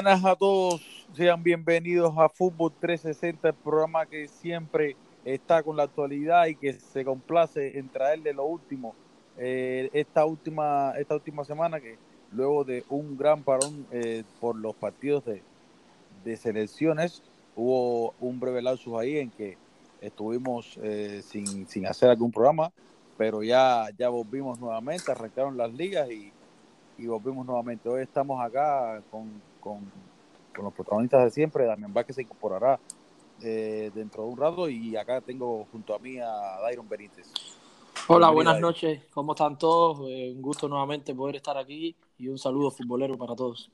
Buenas a todos, sean bienvenidos a Fútbol 360, el programa que siempre está con la actualidad y que se complace en traerle lo último. Eh, esta última esta última semana que luego de un gran parón eh, por los partidos de, de, selecciones hubo un breve lapsus ahí en que estuvimos eh, sin, sin hacer algún programa pero ya ya volvimos nuevamente arrancaron las ligas y y volvimos nuevamente. Hoy estamos acá con, con, con los protagonistas de siempre. Damián Vázquez se incorporará eh, dentro de un rato y acá tengo junto a mí a Dairon Benítez. Hola, buenas noches. ¿Cómo están todos? Eh, un gusto nuevamente poder estar aquí y un saludo futbolero para todos.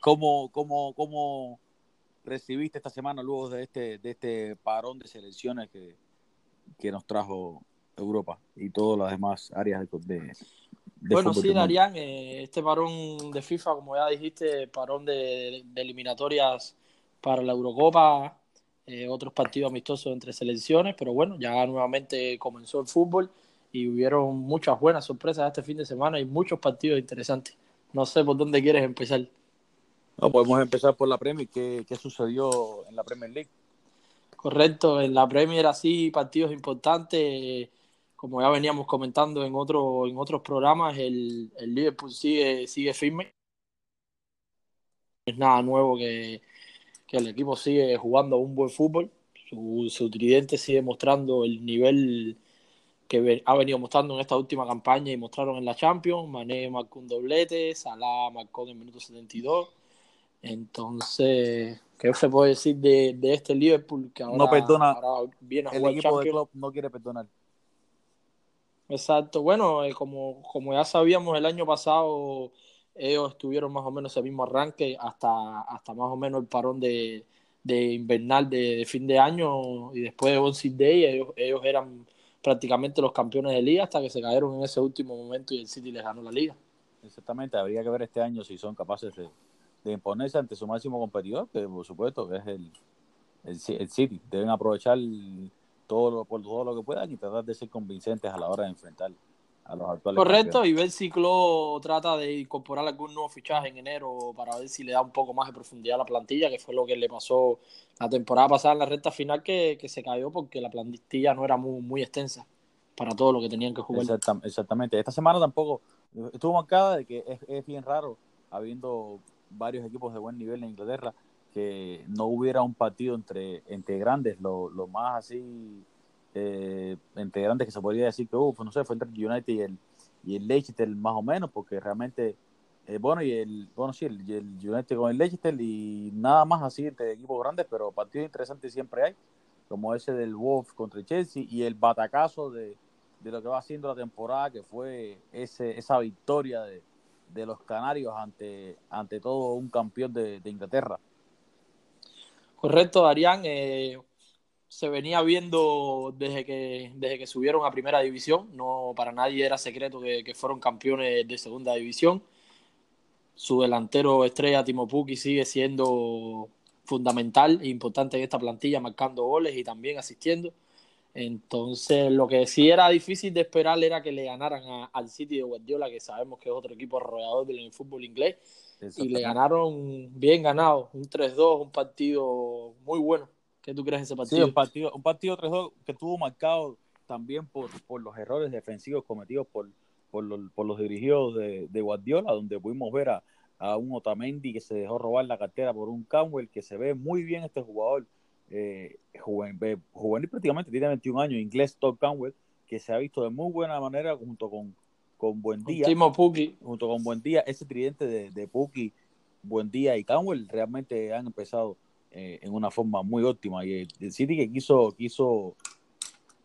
¿Cómo, cómo, cómo recibiste esta semana luego de este, de este parón de selecciones que, que nos trajo Europa y todas las demás áreas de, de bueno, sí, Darían, eh, este parón de FIFA, como ya dijiste, parón de, eliminatorias para la Eurocopa, eh, otros partidos amistosos entre selecciones, pero bueno, ya nuevamente comenzó el fútbol y hubieron muchas buenas sorpresas este fin de semana y muchos partidos interesantes. No sé por dónde quieres empezar. No, podemos empezar por la Premier. ¿Qué, qué sucedió en la Premier League? Correcto, en la Premier así partidos importantes como ya veníamos comentando en, otro, en otros programas, el, el Liverpool sigue, sigue firme. Es nada nuevo que, que el equipo sigue jugando un buen fútbol. Su, su tridente sigue mostrando el nivel que ha venido mostrando en esta última campaña y mostraron en la Champions. Mané marcó un doblete, Salah marcó en el minuto 72. Entonces, ¿qué se puede decir de, de este Liverpool que ahora, no perdona, ahora viene a el jugar equipo Champions? de no quiere perdonar. Exacto, bueno, eh, como, como ya sabíamos el año pasado, ellos estuvieron más o menos el mismo arranque hasta, hasta más o menos el parón de, de invernal de, fin de año y después de Boxing Day ellos, ellos eran prácticamente los campeones de liga hasta que se cayeron en ese último momento y el City les ganó la liga. Exactamente, habría que ver este año si son capaces de, de imponerse ante su máximo competidor, que por supuesto que es el, el, el City. Deben aprovechar todo lo, por todo lo que puedan y tratar de ser convincentes a la hora de enfrentar a los actuales. Correcto, campeones. y ver si Clo trata de incorporar algún nuevo fichaje en enero para ver si le da un poco más de profundidad a la plantilla, que fue lo que le pasó la temporada pasada en la recta final, que, que se cayó porque la plantilla no era muy, muy extensa para todo lo que tenían que jugar. Exactam exactamente. Esta semana tampoco estuvo marcada de que es, es bien raro, habiendo varios equipos de buen nivel en Inglaterra, que no hubiera un partido entre, entre grandes, lo, lo más así, eh, entre grandes que se podría decir que, pues no sé, fue entre el United y el, y el Leicester más o menos, porque realmente, eh, bueno, y el, bueno, sí, el, el, United con el Leicester y nada más así entre equipos grandes, pero partidos interesantes siempre hay, como ese del Wolf contra el Chelsea y el batacazo de, de lo que va haciendo la temporada, que fue ese, esa victoria de, de los Canarios ante, ante todo un campeón de, de Inglaterra. Correcto, Darían. Eh, se venía viendo desde que, desde que subieron a primera división. No para nadie era secreto que, que fueron campeones de segunda división. Su delantero estrella, Timo Pukki, sigue siendo fundamental e importante en esta plantilla, marcando goles y también asistiendo. Entonces, lo que sí era difícil de esperar era que le ganaran al City de Guardiola, que sabemos que es otro equipo arrollador del fútbol inglés y le ganaron bien ganado, un 3-2, un partido muy bueno. ¿Qué tú crees de ese partido? Sí, un partido, un partido 3-2 que estuvo marcado también por, por los errores defensivos cometidos por, por, los, por los dirigidos de, de, Guardiola, donde pudimos ver a, a, un Otamendi que se dejó robar la cartera por un Campbell, que se ve muy bien este jugador, eh, juvenil, juvenil prácticamente, tiene 21 años, inglés Todd Campbell, que se ha visto de muy buena manera junto con con Buen Día. Timo Puki. Junto con Buen Día, ese tridente de, de Puki, Buen Día y Canwell realmente han empezado eh, en una forma muy óptima. Y el, el, City que quiso, quiso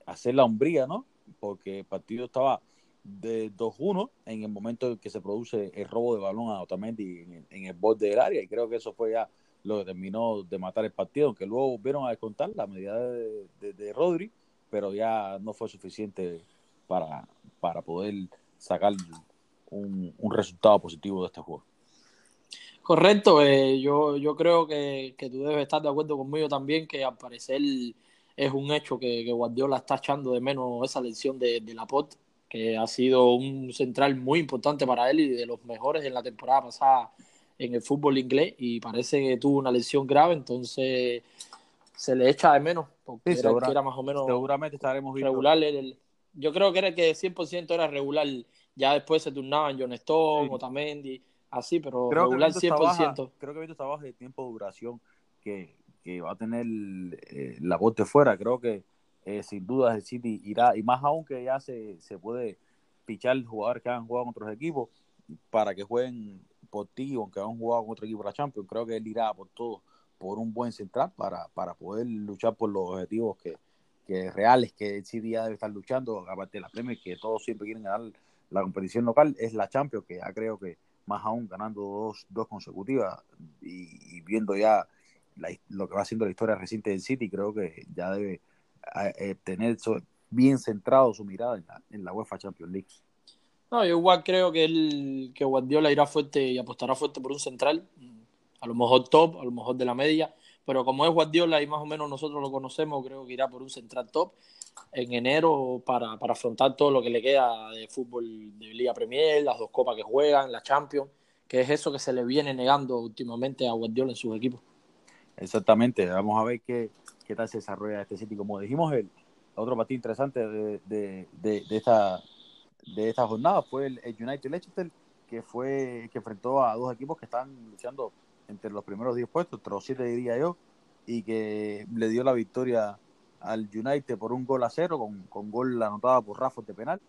hacer la hombría, ¿no? Porque el partido estaba de 2-1 en el momento en que se produce el robo de balón a Otamendi en, en el borde del área. Y creo que eso fue ya lo que terminó de matar el partido, aunque luego vieron a descontar la medida de, de, de Rodri, pero ya no fue suficiente para, para poder sacar un, un, resultado positivo de este juego. Correcto, eh, yo, yo creo que, que, tú debes estar de acuerdo conmigo también que al parecer es un hecho que, que Guardiola está echando de menos esa lección de, de Laporte, que ha sido un central muy importante para él y de los mejores en la temporada pasada en el fútbol inglés y parece que tuvo una lesión grave, entonces se le echa de menos, porque era, más o menos seguramente estaremos regular. Yo creo que era que 100% era regular, ya después se turnaban John Stone, Otamendi, así, pero regular 100%. creo que Vito está de tiempo de duración que, que va a tener eh, la bote fuera, creo que eh, sin duda el City irá, y más aún que ya se, se puede pichar jugadores que han jugado con otros equipos para que jueguen por ti, aunque han jugado con otro equipo de la Champions, creo que él irá por todo por un buen central para, para poder luchar por los objetivos que, que reales que City ya debe estar luchando, aparte de la Premier, que todos siempre quieren ganar la competición local, es la Champions, que ya creo que más aún ganando dos, dos consecutivas y, viendo ya lo que va haciendo la historia reciente del City, creo que ya debe eh, tener bien centrado su mirada en la, en la UEFA Champions League. No, yo igual creo que, el, que Guardiola irá fuerte y apostará fuerte por un central a lo mejor top, a lo mejor de la media, pero como es Guardiola y más o menos nosotros lo conocemos, creo que irá por un central top en enero para, para afrontar todo lo que le queda de fútbol de Liga Premier, las dos copas que juegan, la Champions, que es eso que se le viene negando últimamente a Guardiola en sus equipos. Exactamente, vamos a ver qué, qué tal se desarrolla este City. Como dijimos, el otro partido interesante de, de, de, esta, de esta jornada fue el, United Leicester, que fue que enfrentó a dos equipos que están luchando entre los primeros 10 puestos, entre los 7 diría yo, y que le dio la victoria al United por un gol a cero, con, con gol anotado por Rafa de penal.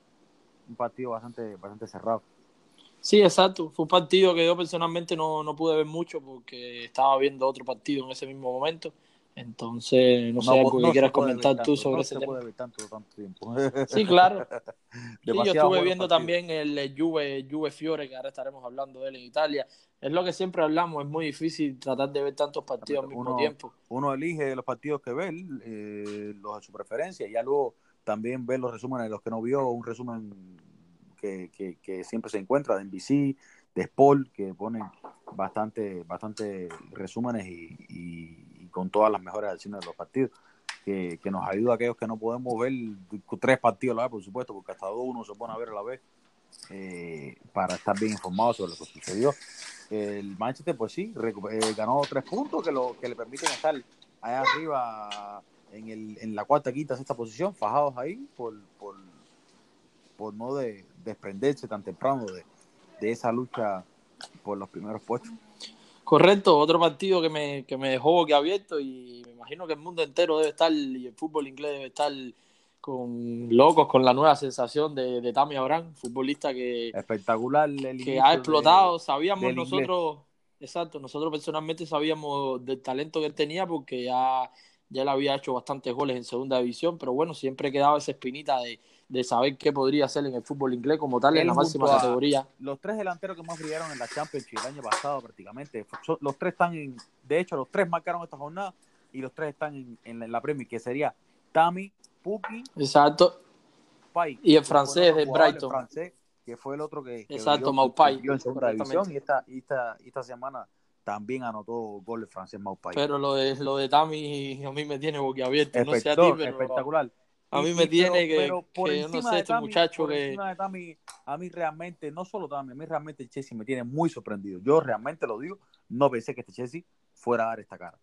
Un partido bastante, bastante cerrado. Sí, exacto. Fue un partido que yo personalmente no, no pude ver mucho porque estaba viendo otro partido en ese mismo momento. Entonces, no, sé algo que quieras comentar tú sobre ese tema. Tanto, tanto tiempo. Sí, claro. Sí, yo estuve viendo también el Juve, Juve Fiore, que ahora estaremos hablando de él en Italia. Es lo que siempre hablamos, es muy difícil tratar de ver tantos partidos al mismo tiempo. Uno elige los partidos que ve, eh, los de su preferencia, y ya luego también ve los resúmenes de los que no vio, un resumen que, que, siempre se encuentra de NBC, de Sport, que ponen bastante, bastante resúmenes y con todas las mejores acciones de los partidos, que, nos ayuda a aquellos que no podemos ver tres partidos a la vez, por supuesto, porque hasta dos uno se pone a ver a la vez, eh, para estar bien informado sobre lo que sucedió. El Manchester, pues sí, eh, ganó tres puntos que, lo, que le permiten estar allá arriba en, el, en la cuarta, quinta, sexta posición, fajados ahí por, por, por no de, desprenderse tan temprano de, de esa lucha por los primeros puestos. Correcto, otro partido que me, que me dejó abierto y me imagino que el mundo entero debe estar y el fútbol inglés debe estar con locos con la nueva sensación de, de Tammy Abraham, futbolista que espectacular que ha explotado, sabíamos nosotros, exacto, nosotros personalmente sabíamos del talento que él tenía porque ya ya él había hecho bastantes goles en segunda división, pero bueno, siempre quedaba esa espinita de, de saber qué podría hacer en el fútbol inglés como tal en la máxima categoría. Los tres delanteros que más brillaron en la Champions el año pasado prácticamente, los tres están en, de hecho los tres marcaron esta jornada y los tres están en, la Premier, que sería Tami, Puki, Exacto. y el francés de Brighton. francés, que fue el otro que, Exacto, Maupai. en segunda división y esta, esta, esta semana también anotó gol el francés Maupai. Pero lo de, lo de Tami a mí me tiene boquiabierto, no sé a ti, pero... Espectacular. A mí me tiene que, pero por no sé, este muchacho que... a mí realmente, no solo Tami, a mí realmente el Chelsea me tiene muy sorprendido. Yo realmente lo digo, no pensé que este Chelsea fuera a dar esta cara.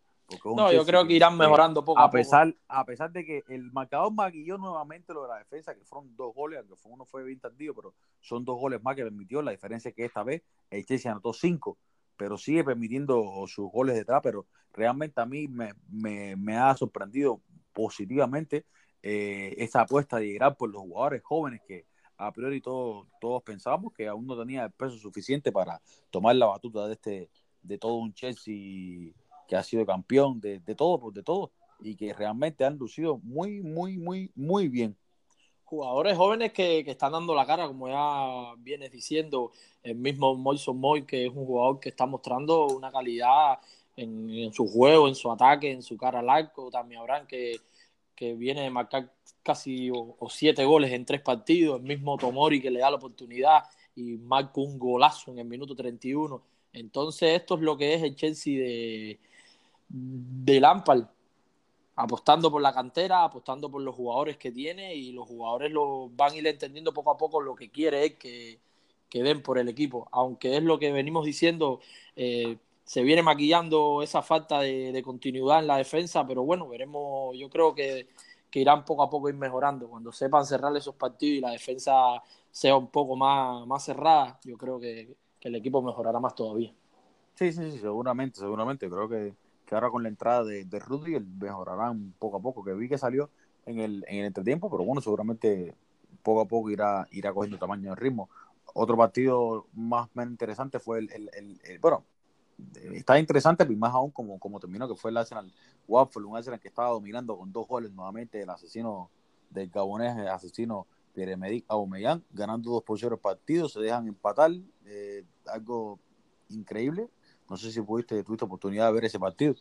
No, yo creo que irán mejorando poco a, a pesar, poco. A pesar de que el marcador maquilló nuevamente lo de la defensa, que fueron dos goles, aunque uno fue bien tardío, pero son dos goles más que permitió. La diferencia es que esta vez el Chelsea anotó cinco, pero sigue permitiendo sus goles detrás. Pero realmente a mí me, me, me ha sorprendido positivamente eh, esa apuesta de llegar por los jugadores jóvenes que a priori todos, todos pensábamos que aún no tenía el peso suficiente para tomar la batuta de este de todo un Chelsea que ha sido campeón de, de todo, pues, de todo, y que realmente han lucido muy, muy, muy, muy bien. Jugadores jóvenes que, que están dando la cara, como ya vienes diciendo, el mismo Moison Moy, que es un jugador que está mostrando una calidad en, en, su juego, en su ataque, en su cara al arco. También habrán que, que viene de marcar casi o, siete goles en tres partidos, el mismo Tomori que le da la oportunidad y marca un golazo en el minuto 31. Entonces esto es lo que es el Chelsea de, de Lampard. apostando por la cantera, apostando por los jugadores que tiene y los jugadores lo van a ir entendiendo poco a poco lo que quiere es que, que den por el equipo. Aunque es lo que venimos diciendo, eh, se viene maquillando esa falta de, continuidad en la defensa, pero bueno, veremos, yo creo que, irán poco a poco ir mejorando. Cuando sepan cerrar esos partidos y la defensa sea un poco más, más cerrada, yo creo que, el equipo mejorará más todavía. Sí, sí, sí, seguramente, seguramente. Creo que que ahora con la entrada de, de Rudy mejorarán poco a poco, que vi que salió en el, en el entretiempo, pero bueno, seguramente poco a poco irá, irá cogiendo tamaño de ritmo. Otro partido más, más interesante fue el, bueno, está interesante, pero más aún como, como terminó, que fue el Arsenal Watford, un Arsenal que estaba dominando con dos goles nuevamente el asesino del gabonés, el asesino Pierre-Emerick Aubameyang, ganando dos por partidos, se dejan empatar, eh, algo increíble, no sé si pudiste, tuviste oportunidad de ver ese partido.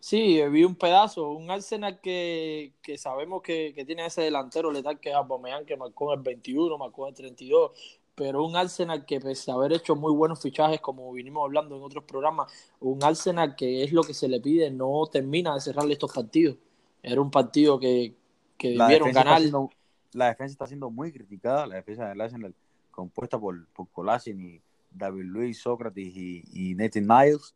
Sí, vi un pedazo, un Arsenal que, que sabemos que, que, tiene ese delantero letal que es Aubameyang, que marcó en el 21, marcó en el 32, pero un Arsenal que pese a haber hecho muy buenos fichajes, como vinimos hablando en otros programas, un Arsenal que es lo que se le pide, no termina de cerrarle estos partidos. Era un partido que, que debieron ganar. la defensa está siendo muy criticada, la defensa del Arsenal compuesta por, por y David Luis, Sócrates y, y Nathan Niles.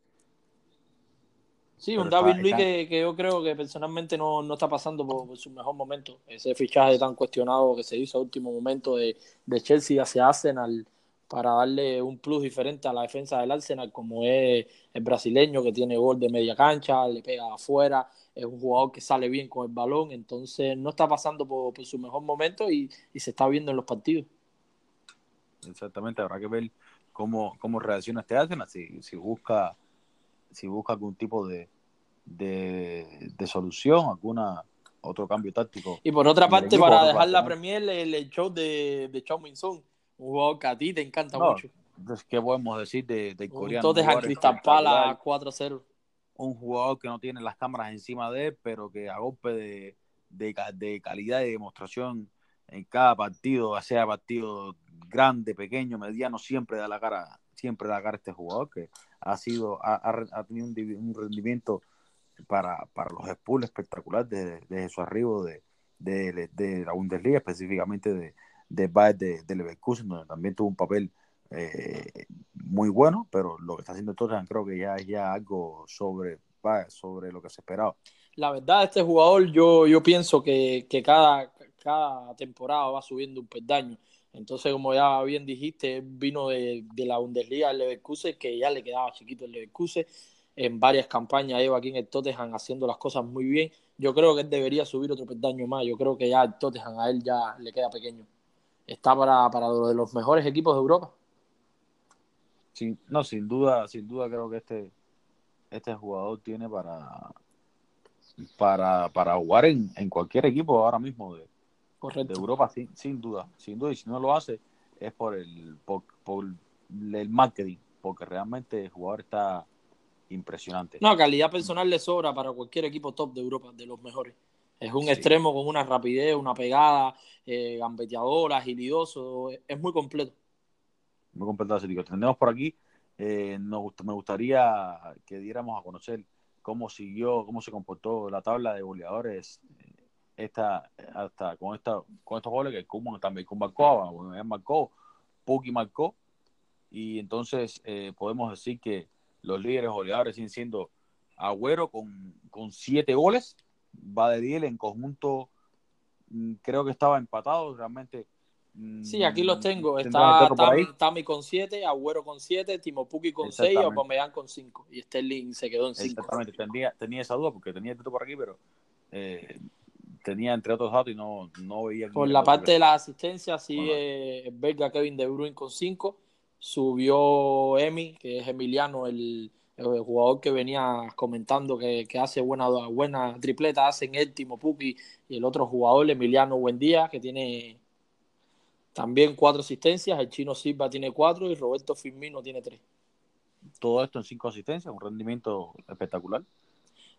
Sí, un David Luis que, yo creo que personalmente no, está pasando por, su mejor momento. Ese fichaje tan cuestionado que se hizo a último momento de, Chelsea hacia Arsenal para darle un plus diferente a la defensa del Arsenal, como es el brasileño que tiene gol de media cancha, le pega afuera, es un jugador que sale bien con el balón, entonces no está pasando por, su mejor momento y, y se está viendo en los partidos. Exactamente, habrá que ver cómo, cómo reacciona este Arsenal, si, si busca si busca algún tipo de, de, solución, alguna otro cambio táctico. Y por otra parte, para dejar la Premier, el, show de, de Chao Min un jugador que a ti te encanta mucho. Entonces, ¿qué podemos decir de, de coreano? Entonces, a Cristal Pala 4-0. Un jugador que no tiene las cámaras encima de él, pero que a golpe de, de, calidad y demostración en cada partido, sea partido grande, pequeño, mediano, siempre da la cara, siempre da la cara este jugador que ha sido, ha, tenido un, rendimiento para, para los Spurs espectacular desde, su arribo de, de, la Bundesliga, específicamente de, de Bayern de, Leverkusen, donde también tuvo un papel eh, muy bueno, pero lo que está haciendo Tottenham creo que ya es ya algo sobre, sobre lo que se esperaba. La verdad, este jugador yo, yo pienso que, que cada, cada temporada va subiendo un peldaño. Entonces, como ya bien dijiste, vino de, la Bundesliga del Leverkusen, que ya le quedaba chiquito el Leverkusen. En varias campañas lleva aquí en el Tottenham haciendo las cosas muy bien. Yo creo que él debería subir otro peldaño más. Yo creo que ya el Tottenham a él ya le queda pequeño. Está para, para de los mejores equipos de Europa. Sí, no, sin duda, sin duda creo que este, este jugador tiene para, para, para jugar en, en cualquier equipo ahora mismo de, de Europa, sin, sin duda, sin duda, y si no lo hace es por el, por, el marketing, porque realmente el jugador está impresionante. No, calidad personal le sobra para cualquier equipo top de Europa, de los mejores. Es un extremo con una rapidez, una pegada, eh, gambeteador, agilidoso, es muy completo. Muy completo, así digo. Tendremos por aquí, eh, nos, me gustaría que diéramos a conocer cómo siguió, cómo se comportó la tabla de goleadores esta, hasta con, esta, con estos goles que Kuman también marcó, marcó, Puki marcó, y entonces eh, podemos decir que los líderes goleadores siguen siendo Agüero con, con siete goles, Badediel en conjunto mm, creo que estaba empatado, realmente mm, Sí, aquí los tengo. Está Tami, con siete Agüero con siete Timo Puki con 6 y Aubameyang con cinco Y Sterling se quedó en 5. Exactamente, tenía, tenía esa duda porque tenía el por aquí, pero eh, tenía entre otros datos y no, no veía. Por la parte de la asistencia, sí, eh, Belga Kevin De Bruyne con 5. Subió Emi, que es Emiliano, el, jugador que venía comentando que, hace buena, buena tripleta, hacen el Timo Puki y el otro jugador, Emiliano Buendía, que tiene también cuatro asistencias. El chino Silva tiene cuatro y Roberto Firmino tiene tres. Todo esto en cinco asistencias, un rendimiento espectacular.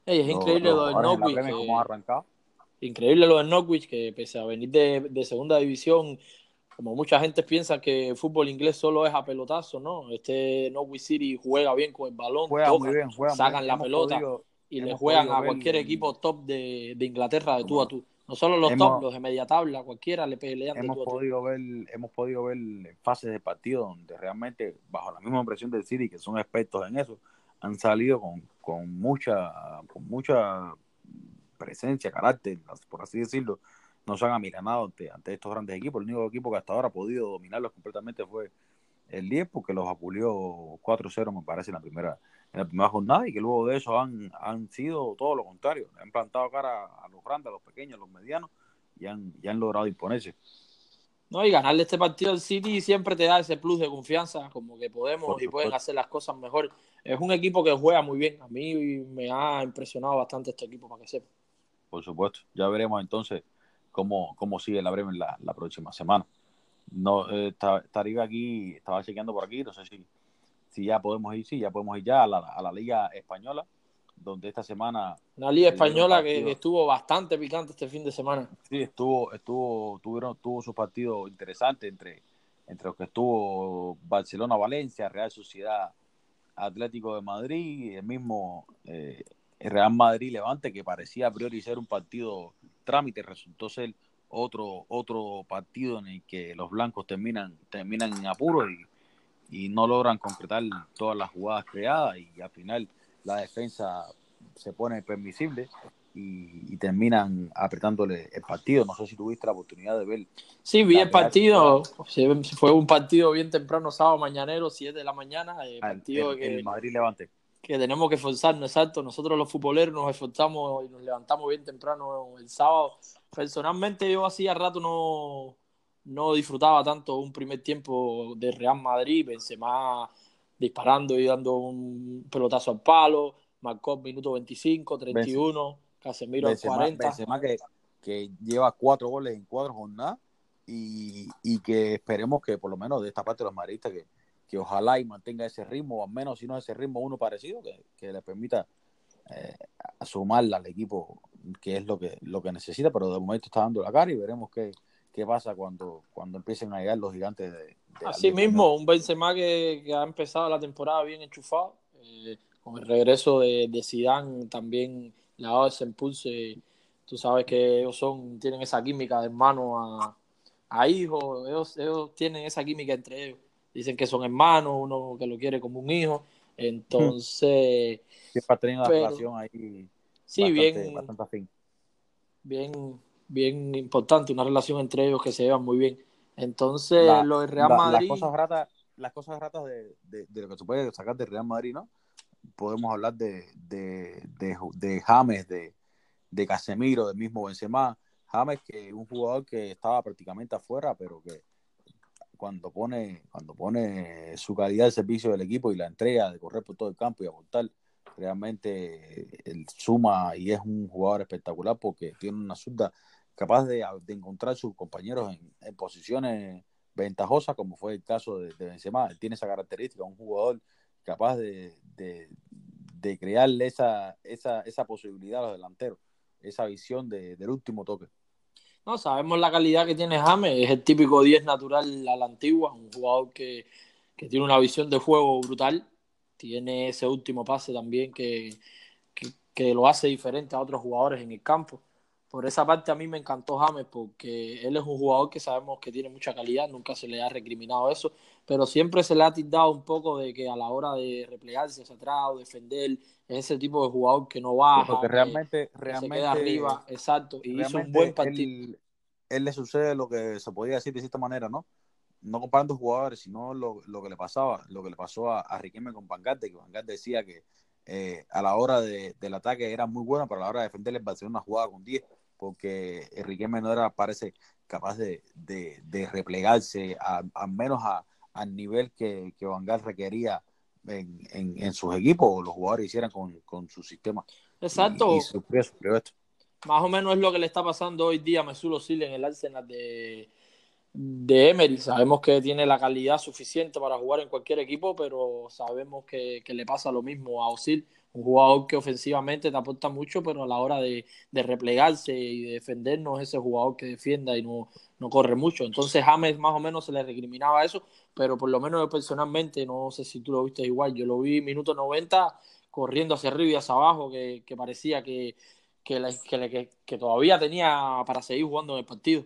es increíble lo, del Norwich. ha arrancado Increíble lo de Norwich, que pese a venir de, segunda división, como mucha gente piensa que el fútbol inglés solo es a pelotazo, ¿no? Este Norwich City juega bien con el balón, juega muy bien, juega sacan la pelota y le juegan a cualquier equipo top de, de Inglaterra de tú a tú. No solo los top, los de media tabla, cualquiera le pelean hemos de tú podido ver Hemos podido ver fases de partido donde realmente, bajo la misma impresión del City, que son expertos en eso, han salido con, con mucha con mucha presencia, carácter, por así decirlo, no se han amilanado ante, ante estos grandes equipos. El único equipo que hasta ahora ha podido dominarlos completamente fue el 10 porque los apulió 4-0 me parece en la primera en la primera jornada y que luego de eso han, han sido todo lo contrario, han plantado cara a los grandes, a los pequeños, a los medianos y han, han logrado imponerse. No, y ganarle este partido al City siempre te da ese plus de confianza, como que podemos y pueden hacer las cosas mejor. Es un equipo que juega muy bien. A mí me ha impresionado bastante este equipo, para que sepa. Por supuesto. Ya veremos entonces cómo, cómo sigue la Bremen la, la próxima semana. No, eh, estaría aquí, estaba chequeando por aquí, no sé si, si ya podemos ir, sí, ya podemos ir ya a la, a la Liga Española, donde esta semana... Una Liga Española que estuvo bastante picante este fin de semana. Sí, estuvo, estuvo, tuvieron, tuvo su partido interesante entre, entre los que estuvo Barcelona-Valencia, Real Sociedad Atlético de Madrid, el mismo eh, Real Madrid-Levante, que parecía a priori ser un partido trámite, resultó ser otro, otro partido en el que los blancos terminan, terminan en apuro y, no logran concretar todas las jugadas creadas y al final la defensa se pone permisible y, terminan apretándole el partido. No sé si tuviste la oportunidad de ver. Sí, vi el partido. Fue un partido bien temprano, sábado mañanero, 7 de la mañana. El, ah, partido que, Madrid Levante. Que tenemos que esforzarnos, exacto. Nosotros los futboleros nos esforzamos y nos levantamos bien temprano el sábado personalmente yo hacía rato no, no disfrutaba tanto un primer tiempo de Real Madrid, Benzema disparando y dando un pelotazo al palo, marcó minuto 25, 31, Casemiro al 40. Benzema que, que lleva cuatro goles en cuatro jornadas y, y, que esperemos que por lo menos de esta parte de los madridistas que, que ojalá y mantenga ese ritmo, o al menos si no ese ritmo uno parecido, que, que le permita eh, sumarla al equipo, que es lo que, lo que necesita, pero de momento está dando la cara y veremos qué, qué pasa cuando, cuando empiecen a llegar los gigantes de, Así mismo, un Benzema que, que, ha empezado la temporada bien enchufado, eh, con el regreso de, de Zidane también le ha dado ese impulso. tú sabes que ellos son, tienen esa química de hermano a, a hijo, ellos, ellos tienen esa química entre ellos. Dicen que son hermanos, uno que lo quiere como un hijo. Entonces, Siempre ha tenido una relación ahí. Sí, bien. Bien, bien importante, una relación entre ellos que se llevan muy bien. Entonces, lo de Real Madrid. Las cosas ratas, las cosas ratas de, de, lo que se puede sacar de Real Madrid, ¿no? Podemos hablar de, de, de, de James, de, de Casemiro, del mismo Benzema. James, que es un jugador que estaba prácticamente afuera, pero que cuando pone, cuando pone su calidad de servicio del equipo y la entrega de correr por todo el campo y aportar, realmente él suma y es un jugador espectacular porque tiene una zurda capaz de, encontrar sus compañeros en, posiciones ventajosas, como fue el caso de, de, Benzema. Él tiene esa característica, un jugador capaz de, de, crearle esa, esa, esa posibilidad a los delanteros, esa visión del último toque. No, sabemos la calidad que tiene James, es el típico 10 natural a la antigua, un jugador que, que tiene una visión de juego brutal tiene ese último pase también que, que, lo hace diferente a otros jugadores en el campo. Por esa parte a mí me encantó James porque él es un jugador que sabemos que tiene mucha calidad, nunca se le ha recriminado eso, pero siempre se le ha tildado un poco de que a la hora de replegarse hacia atrás o defender es ese tipo de jugador que no baja, porque realmente, realmente se queda arriba, exacto, y hizo un buen partido. Él, él, le sucede lo que se podía decir de cierta manera, ¿no? no comparando jugadores, sino lo, que le pasaba, lo que le pasó a, a Riquelme con Pangarte, que Pangarte decía que eh, a la hora de, del ataque era muy bueno, pero a la hora de defender el Barcelona jugaba con 10, porque Riquelme no era, parece, capaz de, de, replegarse al menos a, al nivel que, que Van requería en, en, sus equipos o los jugadores hicieran con, con su sistema. Exacto. Y, sufrió, esto. Más o menos es lo que le está pasando hoy día a Mesut Özil en el Arsenal de, de Emery. Sabemos que tiene la calidad suficiente para jugar en cualquier equipo, pero sabemos que, le pasa lo mismo a Osil, un jugador que ofensivamente te aporta mucho, pero a la hora de, replegarse y de defender no es ese jugador que defienda y no, no corre mucho. Entonces James más o menos se le recriminaba eso, pero por lo menos yo personalmente, no sé si tú lo viste igual, yo lo vi minuto 90 corriendo hacia arriba y hacia abajo, que, parecía que, que, que, todavía tenía para seguir jugando en el partido.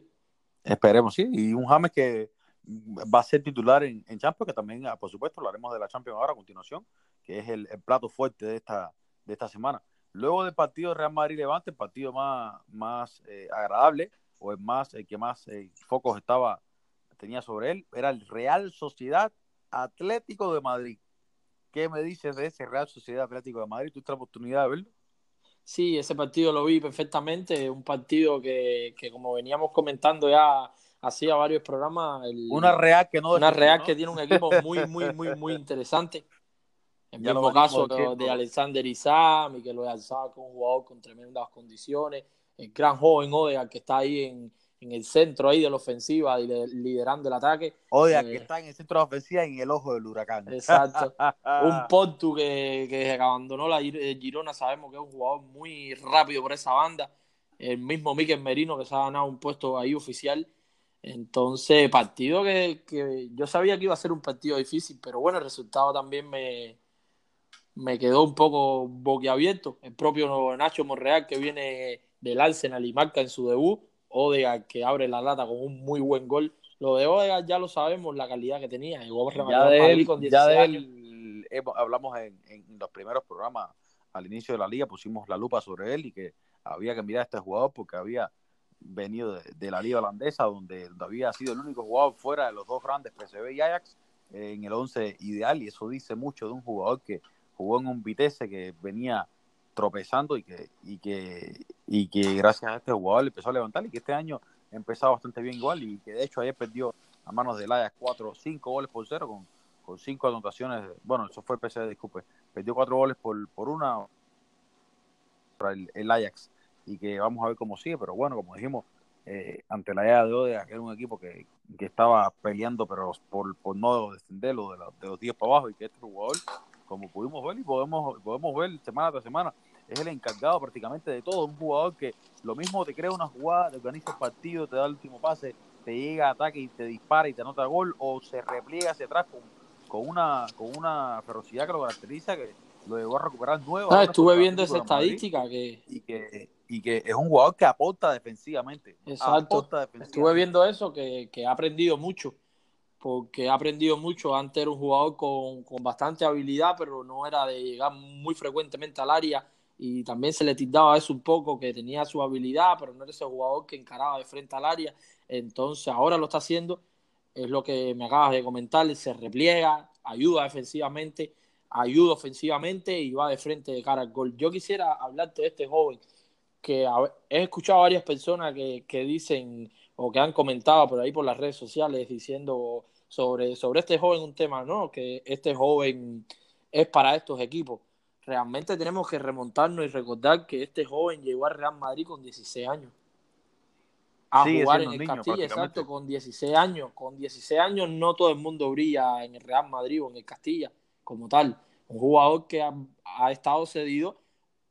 Esperemos, sí. Y un James que va a ser titular en, en Champions, que también, ah, por supuesto, hablaremos de la Champions ahora a continuación, que es el, plato fuerte de esta, de esta semana. Luego del partido Real Madrid-Levante, el partido más, más eh, agradable, o el, más, el que más eh, focos estaba, tenía sobre él, era el Real Sociedad Atlético de Madrid. ¿Qué me dices de ese Real Sociedad Atlético de Madrid? ¿Tuviste la oportunidad de verlo? Sí, ese partido lo vi perfectamente. Un partido que, que como veníamos comentando ya hacía varios programas. una Real que no. Una Real que tiene un equipo muy, muy, muy, muy interesante. El mismo caso de, Alexander Isam y que lo alzado con un jugador con tremendas condiciones. El gran joven Odea que está ahí en, en el centro ahí de la ofensiva y liderando el ataque. Odea que eh, está en el centro de la ofensiva y en el ojo del huracán. Exacto. un Portu que, que abandonó la Girona, sabemos que es un jugador muy rápido por esa banda. El mismo Miquel Merino que se ha ganado un puesto ahí oficial entonces, partido que, que, yo sabía que iba a ser un partido difícil, pero bueno, el resultado también me, me quedó un poco boquiabierto. El propio Nacho Monreal que viene del Arsenal y marca en su debut, Odegaard que abre la lata con un muy buen gol. Lo de Odegaard ya lo sabemos, la calidad que tenía. ya de él, ya de él hablamos en, en los primeros programas al inicio de la liga, pusimos la lupa sobre él y que había que mirar a este jugador porque había venido de, la liga holandesa, donde, había sido el único jugador fuera de los dos grandes, PSV y Ajax, en el 11 ideal, y eso dice mucho de un jugador que jugó en un Vitesse que venía tropezando y que, y que, y que gracias a este jugador empezó a levantar y que este año empezó bastante bien igual y que de hecho ayer perdió a manos del Ajax 4, 5 goles por cero con, con 5 anotaciones, bueno, eso fue el PSV, disculpe, perdió 4 goles por, por una para el Ajax y que vamos a ver cómo sigue, pero bueno, como dijimos, eh, ante la idea de Odea, que era un equipo que, que estaba peleando, pero por, por no descenderlo de, de los 10 para abajo, y que este jugador, como pudimos ver y podemos, podemos ver semana tras semana, es el encargado prácticamente de todo, un jugador que lo mismo te crea una jugada, te organiza el partido, te da el último pase, te llega a ataque y te dispara y te anota gol, o se repliega hacia atrás con, con una, con una ferocidad que lo caracteriza, que lo llegó a recuperar nuevo. Ah, estuve viendo esa estadística que... Y que y que es un jugador que aporta defensivamente. Exacto. Estuve viendo eso, que, ha aprendido mucho, porque ha aprendido mucho. Antes era un jugador con, bastante habilidad, pero no era de llegar muy frecuentemente al área y también se le tildaba eso un poco, que tenía su habilidad, pero no era ese jugador que encaraba de frente al área. Entonces ahora lo está haciendo, es lo que me acabas de comentar, se repliega, ayuda defensivamente, ayuda ofensivamente y va de frente de cara al gol. Yo quisiera hablarte de este joven que he escuchado a varias personas que, que, dicen o que han comentado por ahí por las redes sociales diciendo sobre, sobre este joven un tema, ¿no? Que este joven es para estos equipos. Realmente tenemos que remontarnos y recordar que este joven llegó al Real Madrid con 16 años. A jugar en el Castilla, exacto, con 16 años. Con 16 años no todo el mundo brilla en el Real Madrid o en el Castilla como tal. Un jugador que ha, ha estado cedido,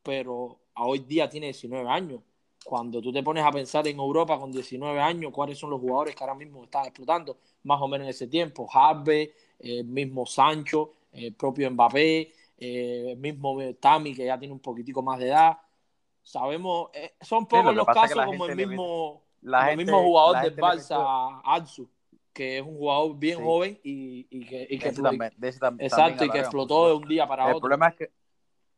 pero hoy día tiene 19 años. Cuando tú te pones a pensar en Europa con 19 años, cuáles son los jugadores que ahora mismo están explotando, más o menos en ese tiempo, Harvey, el mismo Sancho, el propio Mbappé, el mismo Tami, que ya tiene un poquitico más de edad. Sabemos, eh, son pocos los casos como el mismo, el mismo jugador del Barça, Atsu, que es un jugador bien joven y, que, y que, exacto, y que explotó de un día para otro. El problema es que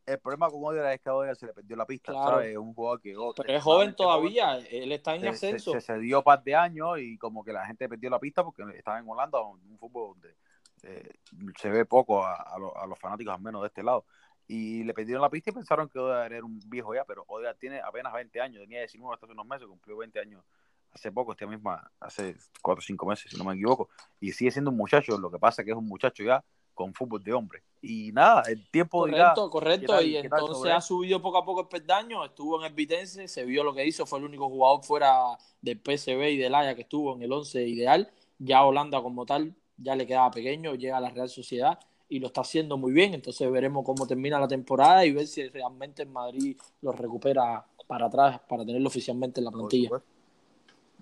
el problema con Odera es que Odera se le perdió la pista, ¿sabes? Un jugador que... Pero es joven todavía, él está en ascenso. Se, se, dio un par de años y como que la gente perdió la pista porque estaba en Holanda, un fútbol donde eh, se ve poco a, los fanáticos, al menos de este lado. Y le perdieron la pista y pensaron que Odera era un viejo ya, pero Odera tiene apenas 20 años, tenía 19 hasta hace unos meses, cumplió 20 años hace poco, este misma, hace 4 o 5 meses, si no me equivoco, y sigue siendo un muchacho, lo que pasa es que es un muchacho ya con fútbol de hombre. Y nada, el tiempo Correcto, correcto. y entonces ha subido poco a poco el perdaño, estuvo en el Vitense, se vio lo que hizo, fue el único jugador fuera del PSV y del Haya que estuvo en el 11 ideal. Ya Holanda como tal ya le quedaba pequeño, llega a la Real Sociedad y lo está haciendo muy bien. Entonces veremos cómo termina la temporada y ver si realmente en Madrid lo recupera para atrás para tenerlo oficialmente en la plantilla.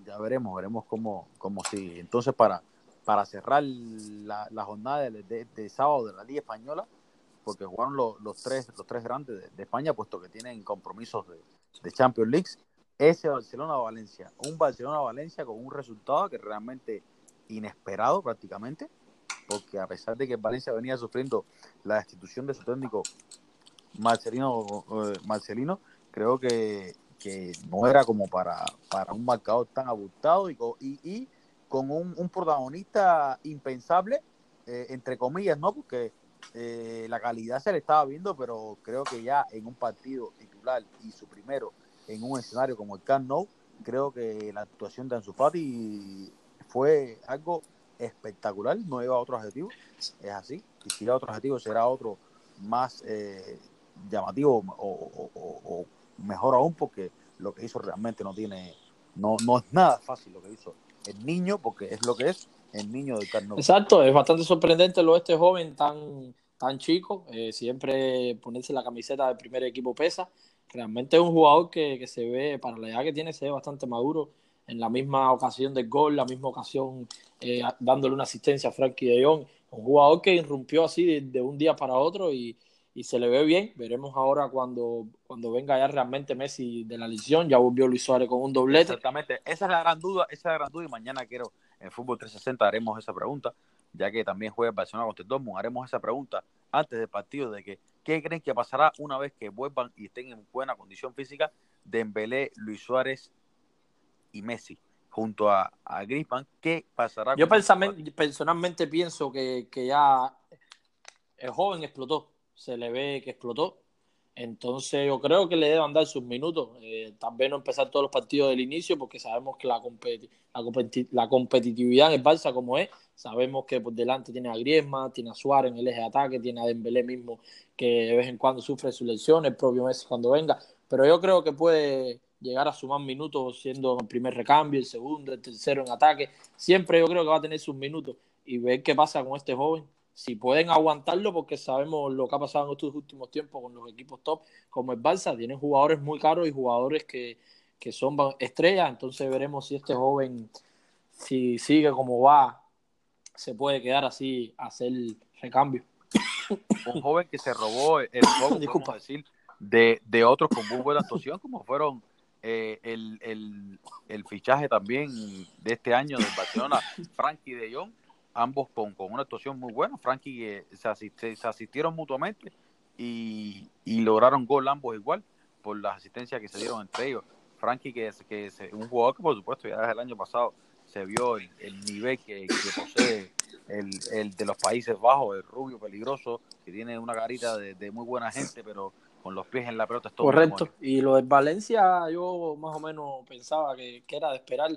Ya veremos, veremos cómo, cómo sigue. Entonces para para cerrar la, jornada de, sábado de la Liga Española, porque jugaron los, los tres, los tres grandes de, España, puesto que tienen compromisos de, de Champions League. Ese Barcelona-Valencia, un Barcelona-Valencia con un resultado que realmente inesperado prácticamente, porque a pesar de que Valencia venía sufriendo la destitución de su técnico Marcelino, eh, Marcelino creo que, no era como para, para un marcador tan abultado y, y, con un, protagonista impensable, eh, entre comillas, ¿no? Porque eh, la calidad se le estaba viendo, pero creo que ya en un partido titular y su primero en un escenario como el Camp Nou, creo que la actuación de Ansu Fati fue algo espectacular, no iba a otro adjetivo, es así, y si iba otro adjetivo será otro más eh, llamativo o, mejor aún porque lo que hizo realmente no tiene, no, no es nada fácil lo que hizo el niño, porque es lo que es el niño del Carno. Exacto, es bastante sorprendente lo este joven tan, tan chico, eh, siempre ponerse la camiseta del primer equipo pesa, realmente es un jugador que, que se ve, para la edad que tiene, se ve bastante maduro, en la misma ocasión del gol, la misma ocasión eh, dándole una asistencia a Frankie de Jong. Un jugador que irrumpió así de, un día para otro y, y, se le ve bien. Veremos ahora cuando, cuando venga ya realmente Messi de la lesión. Ya volvió Luis Suárez con un doblete. Exactamente, esa es la gran duda, esa es la gran duda y mañana quiero en Fútbol 360 haremos esa pregunta, ya que también juega Barcelona contra el Dortmund, haremos esa pregunta antes del partido de que ¿qué creen que pasará una vez que vuelvan y estén en buena condición física Dembélé, Luis Suárez y Messi junto a, a Griezmann, ¿qué pasará? Yo personalmente pienso que, ya el joven explotó, se le ve que explotó. Entonces yo creo que le deben dar sus minutos. Eh, tal no empezar todos los partidos del inicio porque sabemos que la, la, competitividad en el Barça como es. Sabemos que por delante tiene a Griezmann, tiene a Suárez en el eje de ataque, tiene a Dembélé mismo que de vez en cuando sufre sus lesiones, el propio Messi cuando venga. Pero yo creo que puede, llegar a sumar minutos siendo el primer recambio, el segundo, el tercero en ataque. Siempre yo creo que va a tener sus minutos y ver qué pasa con este joven. Si pueden aguantarlo, porque sabemos lo que ha pasado en estos últimos tiempos con los equipos top, como el Barça, tienen jugadores muy caros y jugadores que, que son estrellas. Entonces veremos si este joven, si sigue como va, se puede quedar así, hacer recambio. Un joven que se robó el Disculpa. decir, de, de otros con muy buena actuación, como fueron eh, el, el, fichaje también de este año del Barcelona, Frankie de Jong, ambos con, con una actuación muy buena. Frankie eh, se, se, asistieron mutuamente y, y, lograron gol ambos igual por las asistencias que se dieron entre ellos. Frankie, que es, que es un jugador que por supuesto ya desde el año pasado se vio el, nivel que, posee el, el, de los Países Bajos, el rubio peligroso, que tiene una carita de, de muy buena gente, pero con los pies en la pelota. Correcto. Y lo de Valencia, yo más o menos pensaba que, era de esperar.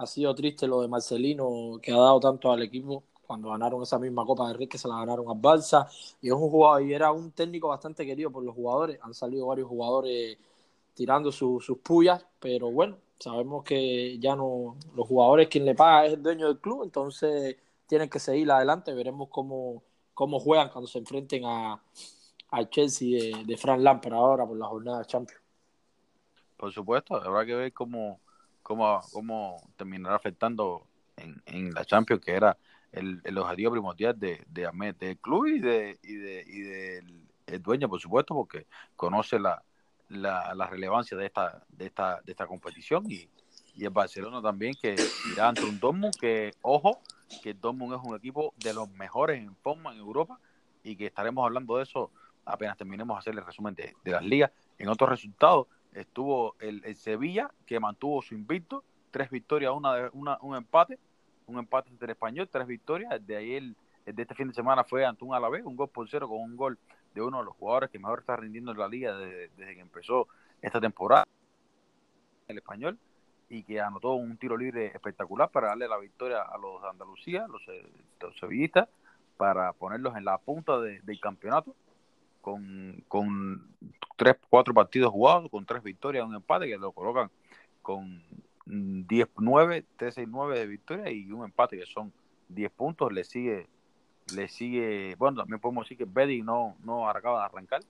Ha sido triste lo de Marcelino, que ha dado tanto al equipo cuando ganaron esa misma Copa de Rey, que se la ganaron a Balsa. Y, es un jugador, y era un técnico bastante querido por los jugadores. Han salido varios jugadores tirando sus pullas, pero bueno, sabemos que ya no los jugadores quien le paga es el dueño del club, entonces tienen que seguir adelante. Veremos cómo, cómo juegan cuando se enfrenten a, al Chelsea de, de Frank Lampard ahora por la jornada Champions. Por supuesto, habrá que ver cómo, cómo, cómo terminará afectando en, en la Champions, que era el, el objetivo primordial de, de del club y de y, de, y del el dueño, por supuesto, porque conoce la, la, la, relevancia de esta, de esta, de esta competición y, y el Barcelona también que irá ante un Dortmund que, ojo, que el Dortmund es un equipo de los mejores en forma en Europa y que estaremos hablando de eso apenas terminemos de hacer el resumen de, las ligas. En otros resultados estuvo el, Sevilla, que mantuvo su invicto, tres victorias, una, una, un empate, un empate entre el español, tres victorias. De ahí el, de este fin de semana fue ante un Alavés, un gol por cero con un gol de uno de los jugadores que mejor está rindiendo en la liga desde, que empezó esta temporada, el español, y que anotó un tiro libre espectacular para darle la victoria a los de Andalucía, los, los sevillistas, para ponerlos en la punta del campeonato con, tres, cuatro partidos jugados, con tres victorias, un empate, que lo colocan con 10-9, 13-9 de victoria y un empate que son 10 puntos, le sigue, le sigue, bueno, también podemos decir que Betty no, no acaba de arrancar,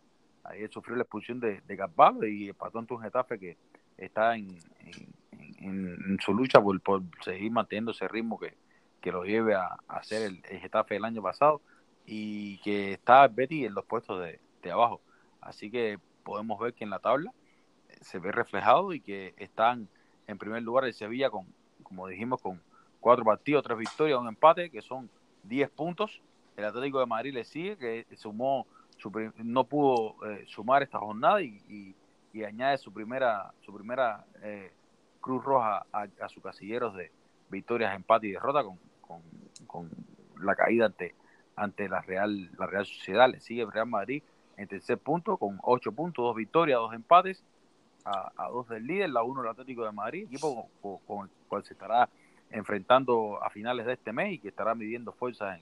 ahí sufrió la expulsión de, de Carvalho y empató ante un Getafe que está en, en, su lucha por, seguir manteniendo ese ritmo que, que lo lleve a, hacer el, el Getafe el año pasado. Y que está Betty en los puestos de, abajo. Así que podemos ver que en la tabla se ve reflejado y que están en primer lugar el Sevilla con, como dijimos, con cuatro partidos, tres victorias, un empate, que son 10 puntos. El Atlético de Madrid le sigue, que sumó, no pudo eh, sumar esta jornada y, añade su primera, su primera eh, cruz roja a, sus casilleros de victorias, empate y derrota con, con, la caída ante, ante la Real, la Real Sociedad. Le sigue Real Madrid en tercer punto con ocho puntos, dos victorias, dos empates a, dos del líder, la uno el Atlético de Madrid, equipo con, el cual se estará enfrentando a finales de este mes y que estará midiendo fuerzas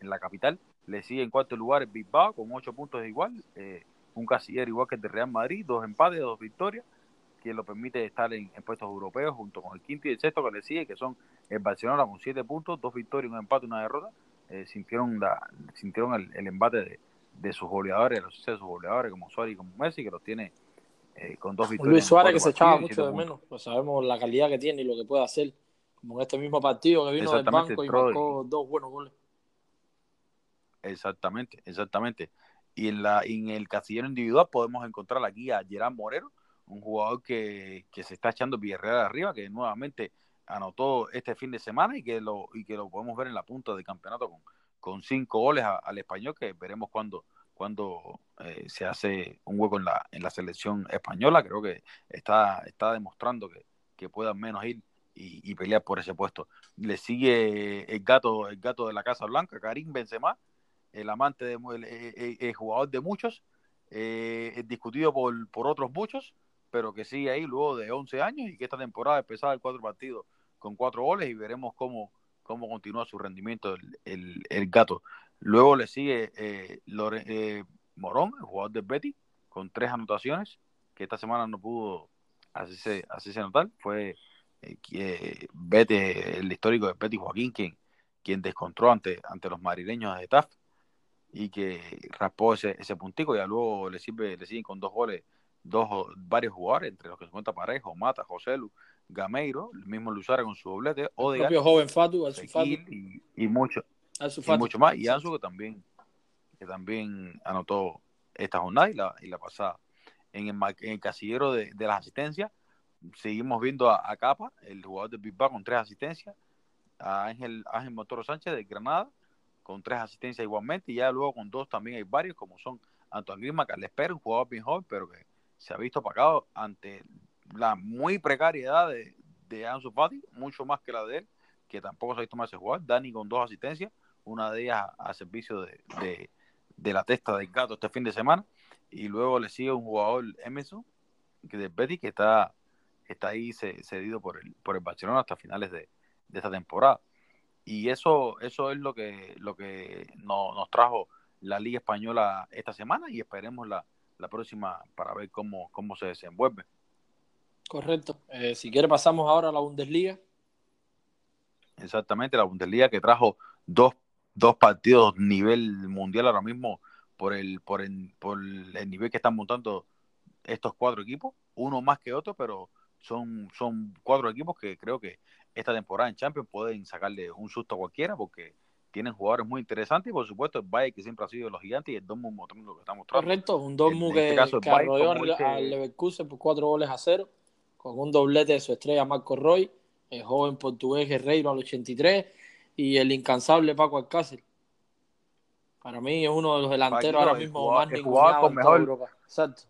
en, la capital. Le sigue en cuarto lugar el Bilbao con ocho puntos igual, eh, un casillero igual que el de Real Madrid, dos empates, dos victorias, que lo permite estar en, puestos europeos junto con el quinto y el sexto que le sigue, que son el Barcelona con siete puntos, dos victorias, un empate, una derrota. Eh, sintieron sintieron el, embate de, sus goleadores, de sus goleadores como Suárez y como Messi, que los tiene eh, con dos victorias. Luis Suárez que se echaba mucho de menos, pues sabemos la calidad que tiene y lo que puede hacer, como en este mismo partido que vino del banco y marcó dos buenos goles. Exactamente, exactamente. Y en, la, en el casillero individual podemos encontrar aquí a Gerard Morero, un jugador que, se está echando Villarreal arriba, que nuevamente anotó este fin de semana y que lo, y que lo podemos ver en la punta del campeonato con, con cinco goles al español, que veremos cuándo cuando eh, se hace un hueco en la, en la selección española. Creo que está, está demostrando que, que menos ir y, pelear por ese puesto. Le sigue el gato, el gato de la Casa Blanca, Karim Benzema, el amante, de, el, jugador de muchos, eh, discutido por, por otros muchos, pero que sigue ahí luego de 11 años y que esta temporada empezaba el cuatro partidos con cuatro goles y veremos cómo, cómo continúa su rendimiento el, el gato. Luego le sigue eh, eh, Morón, el jugador del Betty, con tres anotaciones, que esta semana no pudo hacerse, hacerse anotar. Fue eh, Betty, el histórico de Betty Joaquín, quien, quien descontró ante, ante los madrileños de TAF y que raspó ese, ese puntico. Y luego le, sirve, le siguen con dos goles, dos, varios jugadores, entre los que se cuenta Parejo, Mata, José Lu, Gameiro, el mismo Luzara con su doblete, Odegaard, el propio joven Fatu, y, y mucho y mucho más. Y Ansu que también, que también anotó esta jornada y la, y la pasada. En el, en el casillero de, de, las asistencias, seguimos viendo a, Capa, el jugador de Bilbao, con tres asistencias. A Ángel, Ángel Motoro Sánchez de Granada, con tres asistencias igualmente. Y ya luego con dos también hay varios, como son Antoine Grima, Carles Pérez, un jugador bien joven, pero que se ha visto apagado ante la muy precaria edad de, de Ansu Fati, mucho más que la de él, que tampoco se ha visto más ese jugador. Dani con dos asistencias una de ellas a, servicio de, la testa del gato este fin de semana, y luego le sigue un jugador Emerson, que de Betty, que está, está ahí cedido por el, por el Barcelona hasta finales de, esta temporada. Y eso, eso es lo que, lo que nos trajo la Liga Española esta semana y esperemos la, próxima para ver cómo, cómo se desenvuelve. Correcto. Eh, si quiere pasamos ahora a la Bundesliga. Exactamente, la Bundesliga que trajo dos dos partidos nivel mundial ahora mismo por el, por el, por el nivel que están montando estos cuatro equipos, uno más que otro, pero son, son cuatro equipos que creo que esta temporada en Champions pueden sacarle un susto a cualquiera porque tienen jugadores muy interesantes y por supuesto el Bayern que siempre ha sido los gigantes y el Dortmund lo que está mostrando. Correcto, un Dortmund este que, que arrolló al Leverkusen por cuatro goles a cero con un doblete de su estrella Marco Roy, el joven portugués Guerreiro al 83 y el incansable Paco Alcácer. Para mí es uno de los delanteros ahora mismo más en toda Europa. Exacto.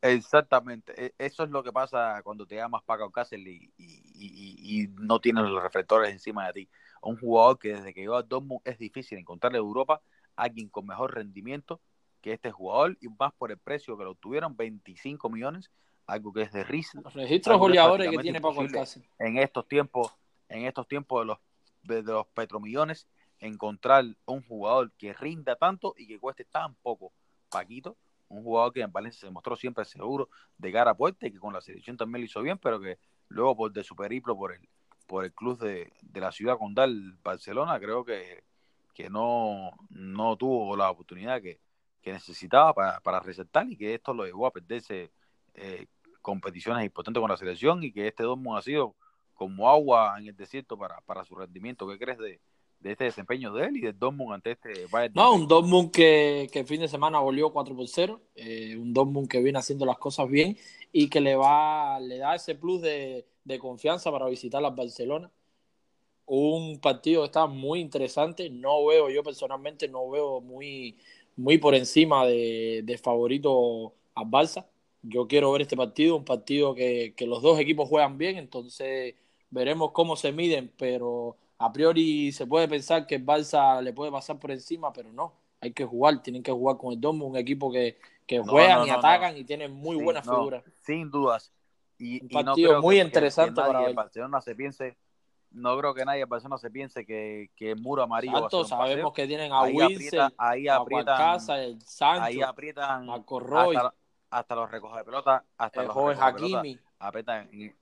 Exactamente. E, eso es lo que pasa cuando te llamas Paco Alcácer y, y, y, no tienes los reflectores encima de ti. Un jugador que desde que llegó a Dortmund es difícil encontrarle en Europa alguien con mejor rendimiento que este jugador y más por el precio que lo tuvieron, 25 millones, algo que es de risa. Los registros goleadores que tiene Paco Alcácer. En estos tiempos, en estos tiempos de los de los petromillones encontrar un jugador que rinda tanto y que cueste tan poco. Paquito, un jugador que en Valencia se mostró siempre seguro de cara a puerta y que con la selección también lo hizo bien, pero que luego por de su periplo por el, por el club de, la ciudad condal Barcelona, creo que, que no, no tuvo la oportunidad que, necesitaba para, para, resaltar y que esto lo llevó a perderse eh, competiciones importantes con la selección y que este Dortmund ha sido como agua en el desierto para, para su rendimiento. ¿Qué crees de, de este desempeño de él y del Dortmund ante este Bayern. No, un Dortmund que, que el fin de semana volvió 4 por 0, eh, un Dortmund que viene haciendo las cosas bien y que le va le da ese plus de, de confianza para visitar a Barcelona. Un partido que está muy interesante, no veo, yo personalmente no veo muy, muy por encima de, de favorito a Barça. Yo quiero ver este partido, un partido que, que los dos equipos juegan bien, entonces veremos cómo se miden, pero a priori se puede pensar que el Barça le puede pasar por encima, pero no, hay que jugar, tienen que jugar con el Dortmund, un equipo que, que juegan y atacan y tienen muy buenas figuras. Sin dudas. Y, un partido muy interesante para ver. Barcelona se piense, no creo que nadie en Barcelona se piense que, que el muro amarillo Exacto, sabemos que tienen a ahí Wilson, ahí aprietan, a Casa, el Sancho, ahí aprietan Marco Roy, hasta, hasta, los recoge de pelota, hasta el los joven Hakimi, aprietan en,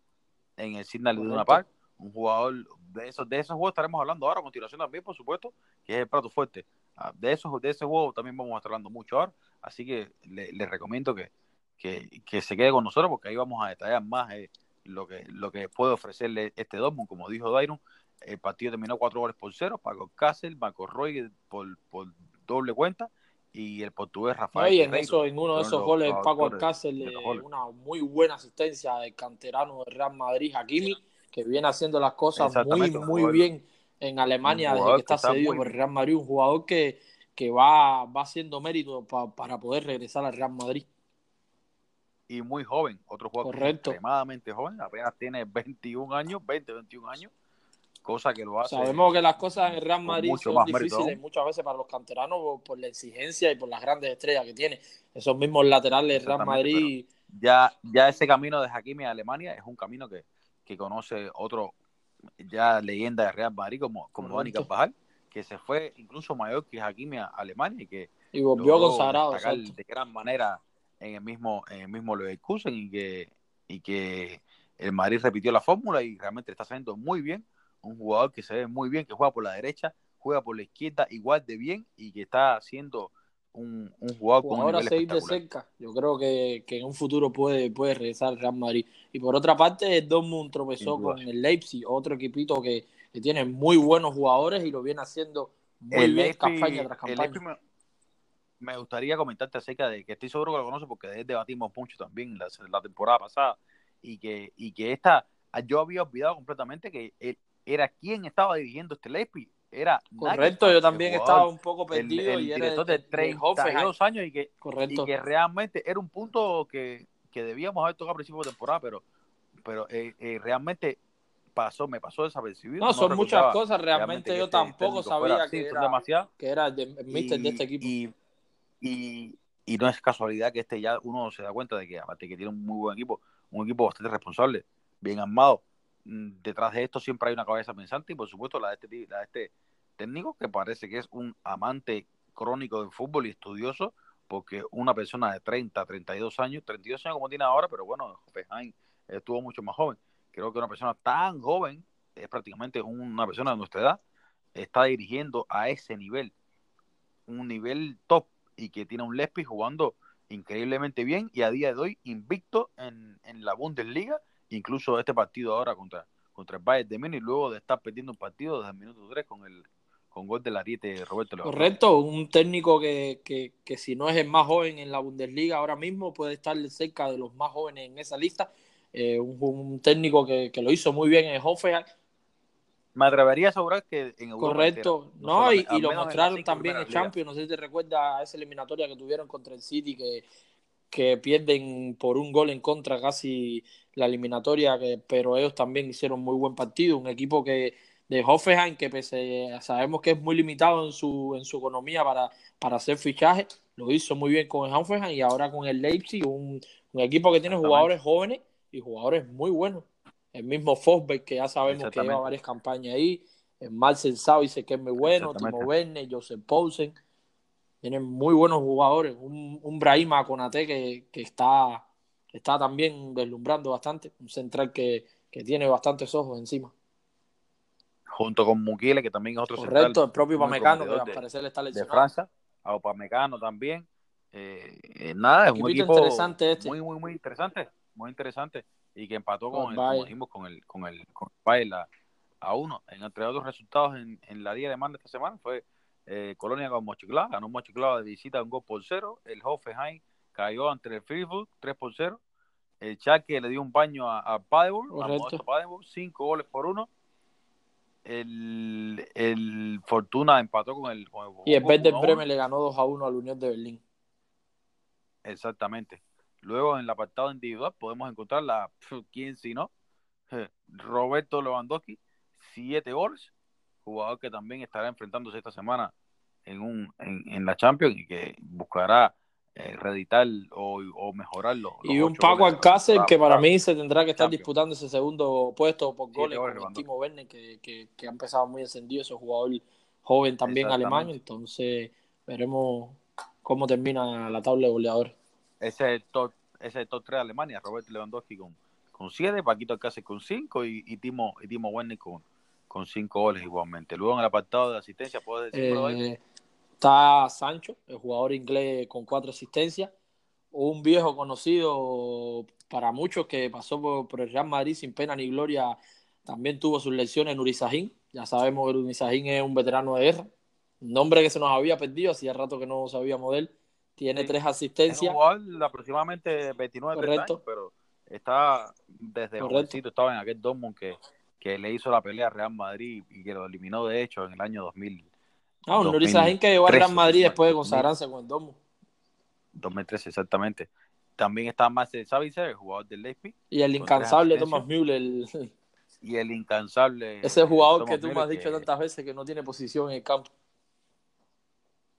en el Signal de una Park. Un jugador de esos, de esos juegos estaremos hablando ahora a continuación también, por supuesto, que es el plato fuerte. Ah, de esos, de ese juego también vamos a estar hablando mucho ahora, así que les le recomiendo que, que, que, se quede con nosotros porque ahí vamos a detallar más eh, lo que lo que puede ofrecerle este Dortmund, como dijo Dairon, el partido terminó cuatro goles por cero, Paco Cáceres, Marco Roy por, por doble cuenta y el portugués Rafael. Oye, en, eso, en uno de esos goles, Paco Alcácer, una muy buena asistencia del canterano del Real Madrid, Hakimi que viene haciendo las cosas muy, muy bien en Alemania desde que está, cedido por el Real Madrid, un jugador que, que va, va haciendo mérito para poder regresar al Real Madrid. Y muy joven, otro jugador extremadamente joven, apenas tiene 21 años, 20, 21 años, cosa que lo hace. Sabemos que las cosas en Real Madrid son difíciles muchas veces para los canteranos por, la exigencia y por las grandes estrellas que tiene. Esos mismos laterales Real Madrid. Ya, ya ese camino de Hakimi a Alemania es un camino que, que conoce otro ya leyenda de Real Madrid como, como Dani Carvajal, que se fue incluso mayor que Hakimi a Alemania y que y volvió consagrado de gran manera en el mismo en el mismo Leverkusen y que y que el Madrid repitió la fórmula y realmente está saliendo muy bien un jugador que se ve muy bien que juega por la derecha juega por la izquierda igual de bien y que está haciendo un, jugador con ahora seguir de cerca. Yo creo que, en un futuro puede, puede regresar al Real Madrid. Y por otra parte, Dortmund tropezó con el Leipzig, otro equipito que, tiene muy buenos jugadores y lo viene haciendo muy bien campaña tras campaña. Me, gustaría comentarte acerca de que estoy seguro que lo conoce porque debatimos mucho también la, la temporada pasada y que, y que esta, yo había olvidado completamente que él era quien estaba dirigiendo este Leipzig era correcto yo también estaba un poco perdido el, y director de 32 años y que, correcto. y que realmente era un punto que, que, debíamos haber tocado a principio de temporada pero pero eh, eh, realmente pasó me pasó desapercibido no, son muchas cosas realmente, yo este tampoco sabía que, era, demasiado. que era el, mister de este equipo y, y, y, no es casualidad que este ya uno se da cuenta de que aparte que tiene un muy buen equipo un equipo bastante responsable bien armado detrás de esto siempre hay una cabeza pensante y por supuesto la de este, la de este técnico que parece que es un amante crónico del fútbol y estudioso porque una persona de 30, 32 años, 32 años como tiene ahora, pero bueno, Fejain estuvo mucho más joven. Creo que una persona tan joven, es prácticamente una persona de nuestra edad, está dirigiendo a ese nivel, un nivel top y que tiene un Lespi jugando increíblemente bien y a día de hoy invicto en, en la Bundesliga incluso este partido ahora contra, contra el Bayern de Múnich, luego de estar perdiendo un partido desde el minuto 3 con el con gol del ariete Roberto Correcto, un técnico que, que, que, si no es el más joven en la Bundesliga ahora mismo, puede estar cerca de los más jóvenes en esa lista. Eh, un, técnico que, que, lo hizo muy bien en Hoffenheim. Me atrevería a asegurar que en Europa Correcto, no, y, y lo mostraron también en Champions. No sé si te recuerdas esa eliminatoria que tuvieron contra el City, que, que pierden por un gol en contra casi la eliminatoria, que, pero ellos también hicieron muy buen partido. Un equipo que de Hoffenheim, que pese sabemos que es muy limitado en su, en su economía para, para hacer fichajes, lo hizo muy bien con el Hoffenheim y ahora con el Leipzig, un, un equipo que tiene jugadores jóvenes y jugadores muy buenos. El mismo Fosberg, que ya sabemos que lleva varias campañas ahí. El Marcel dice que es muy bueno. Timo Werner, Joseph Poulsen. Tienen muy buenos jugadores. Un, un Brahima Conate que, que está está también deslumbrando bastante, un central que, que tiene bastantes ojos encima. Junto con Mukiele, que también es otro Correcto, central. el propio Pamecano, que al parecer está lesionado. De Francia, a Pamecano también. Eh, eh, nada, es un equipo interesante este. muy, muy, muy interesante, muy interesante. Y que empató con, el, con el, con el, con el a 1. En entre otros resultados en, la Liga Alemana esta semana fue eh, Colonia con Mochiclá, ganó Mochiclá de visita un gol por 0. El Hoffenheim cayó ante el Fribourg 3 por 0. El Chaque le dio un baño a, a Paderborn, a Paderborn, 5 goles por 1. El, el, Fortuna empató con el, con y el Werder Bremen le ganó 2 a 1 al Unión de Berlín. Exactamente. Luego en el apartado individual podemos encontrar la quién si no Roberto Lewandowski, 7 goles, jugador que también estará enfrentándose esta semana en un en, en la Champions y que buscará eh, reeditar o, o mejorarlo. Y un Paco Alcácer que para mí se tendrá que estar disputando ese segundo puesto por goles con Timo Werner, que, que, que, ha empezado muy encendido, ese jugador joven también alemán, entonces veremos cómo termina la tabla de goleadores. Ese es el top, ese top 3 de Alemania, Robert Lewandowski con, con 7, Paquito Alcácer con 5 y, y, Timo, y Timo Werner con, con 5 goles igualmente. Luego en el apartado de asistencia, ¿puedes decir eh, Está Sancho, el jugador inglés con cuatro asistencias. Un viejo conocido para muchos que pasó por, el Real Madrid sin pena ni gloria. También tuvo sus lecciones en Urizajín. Ya sabemos que Urizajín es un veterano de guerra. Un nombre que se nos había perdido, hacía rato que no sabíamos de él. Tiene tres asistencias. Igual aproximadamente 29 Correcto. pero está desde jovencito, estaba en aquel Dortmund que, que le hizo la pelea a Real Madrid y que lo eliminó de hecho en el año 2000, Ah, un Sahin que llegó al Real Madrid después de consagrarse con el Domo. 2013, exactamente. También está más Savitzer, el jugador del Leipzig. Y el incansable Thomas Müller. Y el incansable. Ese jugador que tú me has dicho tantas veces que no tiene posición en el campo.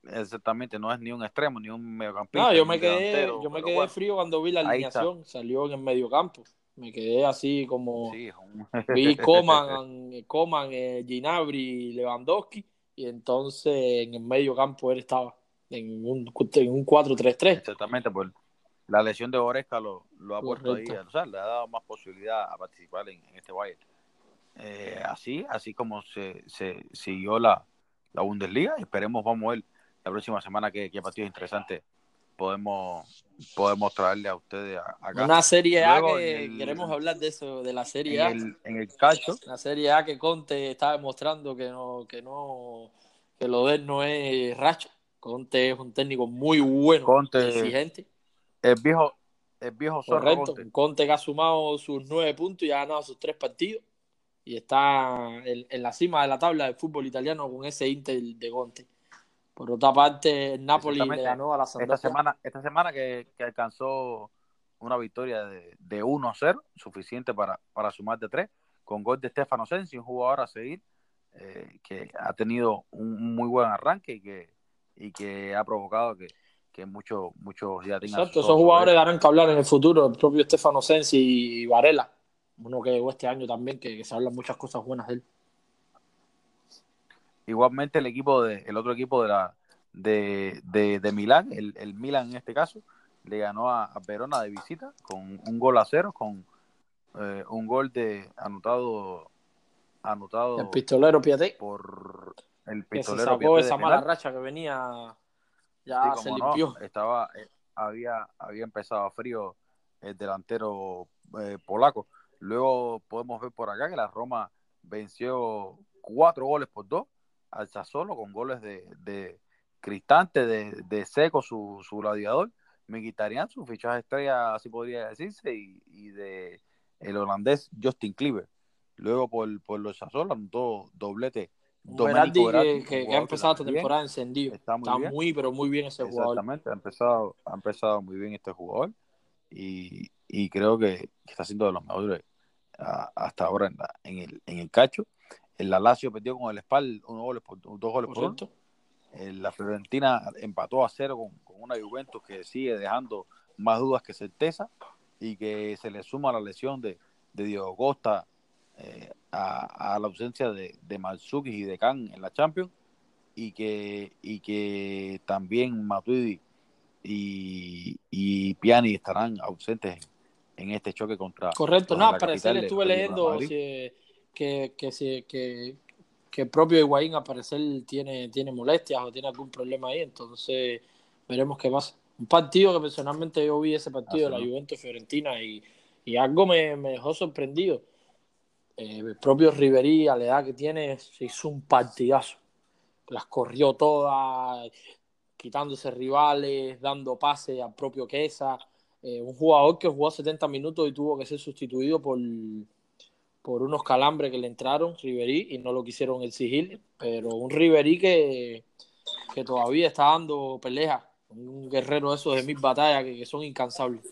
Exactamente, no es ni un extremo, ni un mediocampista. No, yo me quedé, yo me quedé frío cuando vi la alineación, salió en el mediocampo. Me quedé así como. vi Coman, Coman eh, Ginabri, Lewandowski y entonces en el medio campo él estaba en un, en un 4-3-3. Exactamente, pues la lesión de Oresca lo, lo ha puesto ahí, o sea, le ha dado más posibilidad a participar en, este Bayern. Eh, así, así como se, se siguió la, la Bundesliga, esperemos, vamos a ver la próxima semana qué, qué partidos interesantes podemos podemos traerle a ustedes acá. Una serie A que queremos hablar de eso, de la serie A. en el cacho. La serie A que Conte está demostrando que no, que no, que lo de él no es racha. Conte es un técnico muy bueno, Conte, exigente. El viejo, el viejo Correcto. Conte. que ha sumado sus nueve puntos y ha ganado sus tres partidos. Y está en, en la cima de la tabla del fútbol italiano con ese Inter de Conte. Por otra parte, Napoli le ganó a la Esta semana, esta semana que, alcanzó una victoria de, de 1-0, suficiente para, para sumar de 3, con gol de Stefano Sensi, un jugador a seguir, eh, que ha tenido un, muy buen arranque y que, y que ha provocado que, que muchos muchos ya tengan. Exacto, esos jugadores darán que hablar en el futuro, el propio Stefano Sensi y Varela, uno que llegó este año también, que, se hablan muchas cosas buenas de él. Igualmente el equipo de, el otro equipo de la de, de, Milán, el, el, Milan en este caso, le ganó a, Verona de visita con un gol a cero, con eh, un gol de anotado anotado el pistolero Piaté por el pistolero que se sacó esa mala racha que venía ya se limpió. estaba eh, había había empezado frío el delantero eh, polaco. Luego podemos ver por acá que la Roma venció cuatro goles por dos al Sassuolo con goles de, de, Cristante, de, de Seco, su, su gladiador, Mkhitaryan, su fichaje estrella, así podría decirse, y, y de el holandés Justin Cleaver. Luego por, por los Sassuolo anotó doblete. Domenico que, que, ha empezado esta temporada encendido. Está, muy, pero muy bien ese jugador. Exactamente, ha empezado, ha empezado muy bien este jugador y, y creo que está siendo de los mejores hasta ahora en, en, el, en el cacho. El Lazio perdió con el Spal uno goles por, dos goles por uno. Eh, la Fiorentina empató a cero con, una Juventus que sigue dejando más dudas que certeza y que se le suma la lesión de, de Diego Costa eh, a, la ausencia de, de y de Khan en la Champions y que, y que también Matuidi y, y Piani estarán ausentes en, este choque contra. Correcto, no, parecer estuve leyendo que, que, que, que, que el propio Higuaín a parecer tiene, tiene molestias o tiene algún problema ahí, entonces veremos qué pasa. Un partido que personalmente yo vi ese partido de la Juventus Fiorentina y, y algo me, me, dejó sorprendido. Eh, el propio Riverí, a la edad que tiene, se hizo un partidazo. Las corrió todas, quitándose rivales, dando pase al propio Quesa. Eh, un jugador que jugó 70 minutos y tuvo que ser sustituido por, por unos calambres que le entraron, Riverí, y no lo quisieron exigir. Pero un Riverí que, que todavía está dando peleas. Un guerrero de esos de mil batallas que, que son incansables.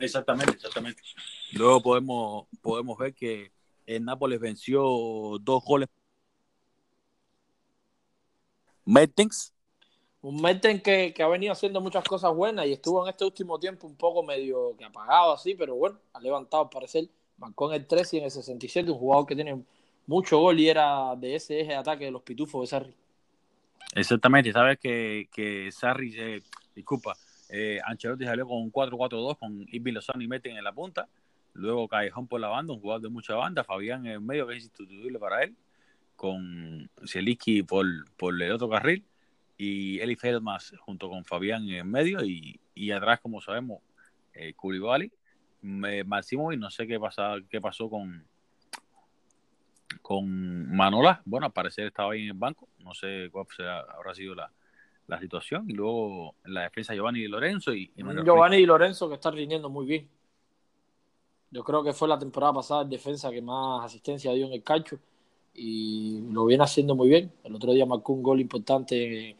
exactamente, exactamente. Luego podemos, podemos ver que el Nápoles venció dos goles. Mertens. Un Mertens que, que, ha venido haciendo muchas cosas buenas y estuvo en este último tiempo un poco medio que apagado así, pero bueno, ha levantado al parecer. Marcó en el 3 y en el 67, un jugador que tiene mucho gol y era de ese eje de ataque de los pitufos de Sarri. Exactamente, sabes que, que Sarri, eh, disculpa, eh, Ancelotti salió con un 4-4-2 con Irving Lozano y Meten en la punta. Luego Callejón por la banda, un jugador de mucha banda. Fabián en medio, que es insustituible para él. Con Zielinski por, por el otro carril. Y Eli Feldmas junto con Fabián en medio. Y, y atrás, como sabemos, eh, Curibali. Y no sé qué, pasa, qué pasó con, con Manola. Bueno, al parecer estaba ahí en el banco. No sé cuál será, habrá sido la, la situación. Y luego en la defensa Giovanni y Lorenzo. Y, Giovanni y Lorenzo que están rindiendo muy bien. Yo creo que fue la temporada pasada en defensa que más asistencia dio en el cacho y lo viene haciendo muy bien. El otro día marcó un gol importante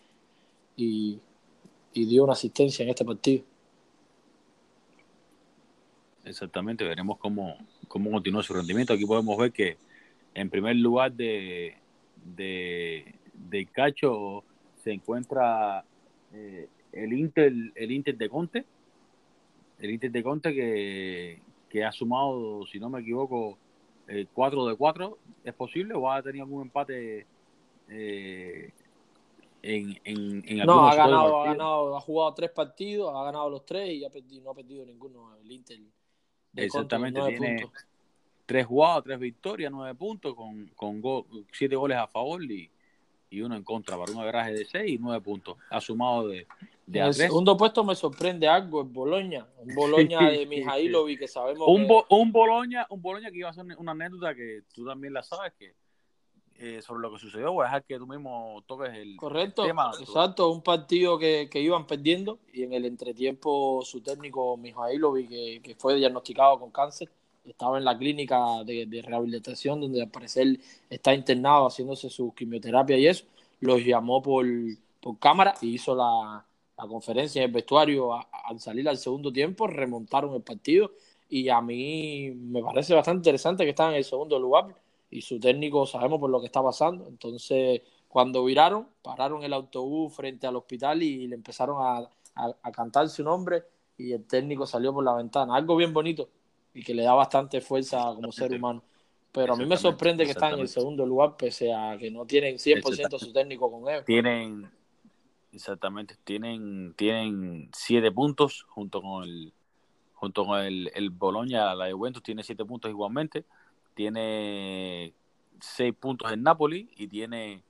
y, y dio una asistencia en este partido. Exactamente, veremos cómo, cómo continúa su rendimiento. Aquí podemos ver que en primer lugar de, de, Cacho se encuentra eh, el Inter el Inter de Conte el Inter de Conte que, que ha sumado si no me equivoco 4 eh, de 4 es posible o ha tenido algún empate eh, en, en, en no ha ganado ha ganado ha jugado tres partidos ha ganado los tres y ha perdido, no ha perdido ninguno. El Inter exactamente tiene tres jugados tres victorias nueve puntos con, con siete goles a favor y y uno en contra para un average de 6 y 9 puntos. Ha sumado de, de En el segundo puesto me sorprende algo, el Boloña. Un Boloña de Mijailovic que sabemos un, un, Boloña, un Boloña que iba a ser una anécdota que tú también la sabes, que eh, sobre lo que sucedió, voy a dejar que tú mismo toques el Correcto, exacto, un partido que, que, iban perdiendo y en el entretiempo su técnico Mijailovic, que, que fue diagnosticado con cáncer, estaba en la clínica de, rehabilitación donde al parecer está internado haciéndose su quimioterapia y eso, los llamó por, por cámara y hizo la, la conferencia en el vestuario al salir al segundo tiempo, remontaron el partido y a mí me parece bastante interesante que están en el segundo lugar y su técnico sabemos por lo que está pasando, entonces cuando viraron, pararon el autobús frente al hospital y le empezaron a, a cantar su nombre y el técnico salió por la ventana, algo bien bonito y que le da bastante fuerza como ser humano. Pero a mí me sorprende que están en el segundo lugar, pese a que no tienen 100% su técnico con él. Tienen, exactamente, tienen, tienen siete puntos junto con el junto con el, el Boloña, la Juventus tiene siete puntos igualmente, tiene seis puntos el Napoli y tiene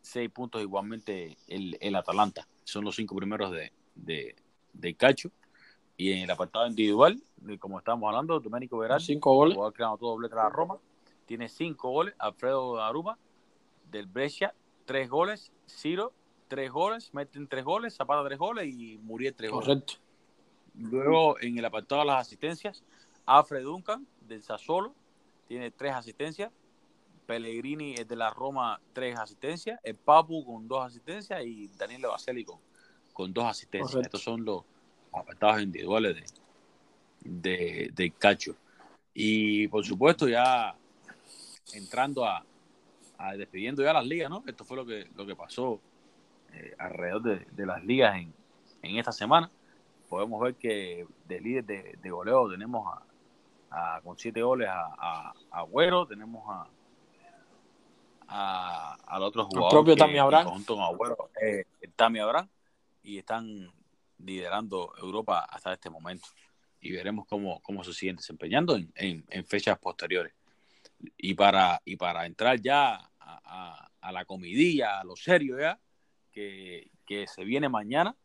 seis puntos igualmente el, el Atalanta. Son los cinco primeros de, de, de Cacho. Y en el apartado individual, como estábamos hablando, Domenico Verratti, cinco goles. jugador todo doble la Roma, tiene cinco goles. Alfredo Aruma, del Brescia, tres goles. Ciro, tres goles. Meten tres goles. Zapata, tres goles. Y Muriel, tres goles. Correcto. Luego, en el apartado de las asistencias, Alfred Duncan, del Sassuolo, tiene tres asistencias. Pellegrini, es de la Roma, tres asistencias. El Papu con dos asistencias. Y Daniel Baseli con, con dos asistencias. Estos son los apartados individuales de, de, Cacho. Y por supuesto, ya entrando a, a, despidiendo ya las ligas, ¿no? Esto fue lo que, lo que pasó eh, alrededor de, las ligas en, en, esta semana. Podemos ver que de líder de, goleo tenemos a, con siete goles a, a, Agüero, tenemos a, a, al otro jugador. El propio Tami Abraham. Junto con Agüero, eh, Tami Abraham. Y están liderando Europa hasta este momento. Y veremos cómo, cómo se siguen desempeñando en, en, fechas posteriores. Y para, y para entrar ya a, a, la comidilla, a lo serio ya, que, que se viene mañana,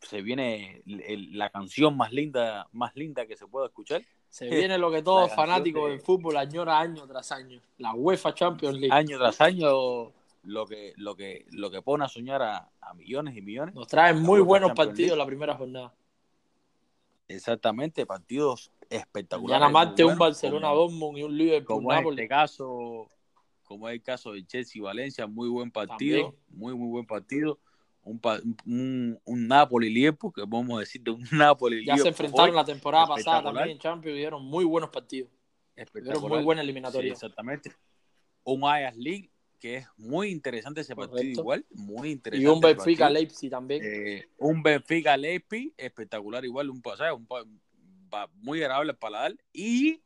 se viene la canción más linda, más linda que se pueda escuchar. Se viene lo que todos fanáticos del fútbol añora año tras año. La UEFA Champions League. Año tras año lo que, lo que, lo que pone a soñar a, millones y millones. Nos traen muy buenos partidos la primera jornada. Exactamente, partidos espectaculares. Ya nada más un Barcelona Dortmund y un Liverpool como En este caso, como es el caso de Chelsea y Valencia, muy buen partido, muy muy buen partido. Un, un, un Napoli Liverpool, que podemos decir de un Napoli Ya se enfrentaron la temporada pasada también en Champions y dieron muy buenos partidos. Dieron muy buena eliminatoria. exactamente. Un Ajax League que es muy interesante ese partido igual, muy interesante. Y un Benfica Leipzig también. Eh, un Benfica Leipzig espectacular igual, un pasaje un, muy agradable para paladar y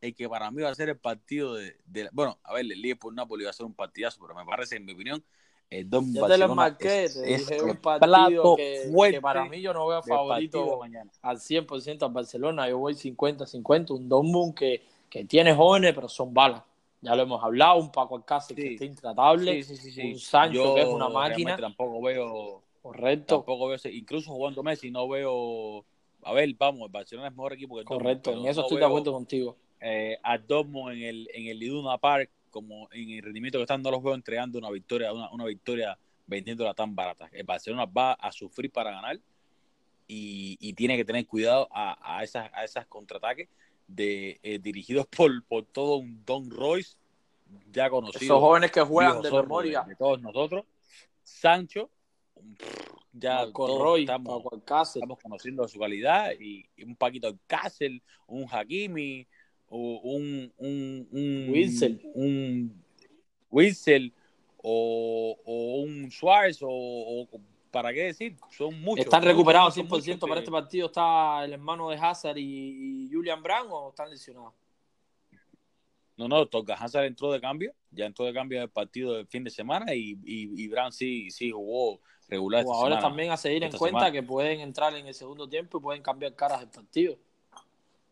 el que para mí va a ser el partido de, bueno, a ver, el Liverpool Napoli va a ser un partidazo, pero me parece en mi opinión el Don Yo te lo marqué, te dije un partido que, que, para mí yo no veo favorito al 100% al Barcelona, yo voy 50-50, un Dortmund que, que tiene jóvenes pero son balas ya lo hemos hablado, un Paco Alcácer que está intratable, un Sancho que es una máquina. Tampoco veo. Correcto. Tampoco veo, incluso jugando Messi, no veo. A ver, vamos, el Barcelona es mejor equipo que el Correcto, en eso estoy de acuerdo contigo. Eh, a Dortmund en el, en el Iduna Park, como en el rendimiento que están, no los veo entregando una victoria, una, una victoria vendiéndola tan barata. El Barcelona va a sufrir para ganar y, y tiene que tener cuidado a, a esas, a esas contraataques de, eh, dirigidos por, por todo un Don Royce, ya conocido. Esos jóvenes que juegan de memoria. De, todos nosotros. Sancho, ya todos estamos, estamos, conociendo su calidad, y, un Paquito Alcácer, un Hakimi, un, un, un Wilson, un Wilson o, o un Suárez o, o ¿para qué decir? Son muchos. ¿Están recuperados 100% para este partido? ¿Está el hermano de Hazard y, Julian Brown o están lesionados? No, no, toca. Hazard entró de cambio, ya entró de cambio en el partido del fin de semana y, y, Brown sí, sí jugó regular. Ahora también a seguir en cuenta que pueden entrar en el segundo tiempo y pueden cambiar caras del partido.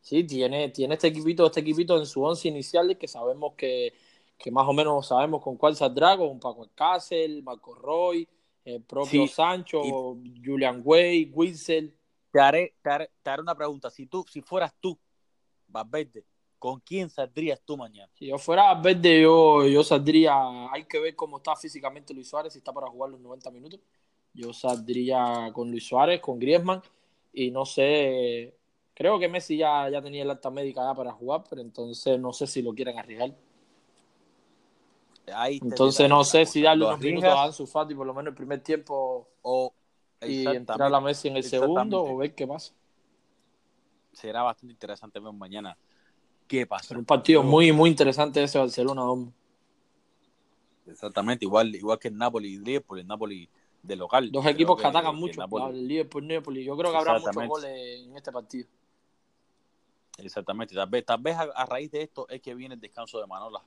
Sí, tiene, tiene este equipito, este equipito en su once inicial que sabemos que, que más o menos sabemos con cuál saldrá, con Paco Alcácer, Marco Roy, el propio Sancho, Julian Way, Winsel. Te haré, te haré, una pregunta. Si tú, si fueras tú, Valverde, ¿con quién saldrías tú mañana? Si yo fuera Valverde, yo, yo saldría. Hay que ver cómo está físicamente Luis Suárez, si está para jugar los 90 minutos. Yo saldría con Luis Suárez, con Griezmann, y no sé. Creo que Messi ya, ya tenía el alta médica ya para jugar, pero entonces no sé si lo quieren arriesgar. Entonces no sé si darle unos minutos a Ansu Fati por lo menos el primer tiempo o y entrar a la Messi en el segundo o ver qué pasa. Será bastante interesante ver mañana qué pasa. un partido muy muy interesante ese Barcelona. Hombre. Exactamente, igual igual que el Napoli y Liverpool, el Napoli de local. Dos equipos que, atacan mucho, el Liverpool Napoli. Yo creo que habrá muchos goles en este partido. Exactamente, tal vez, tal vez a, raíz de esto es que viene el descanso de Manolas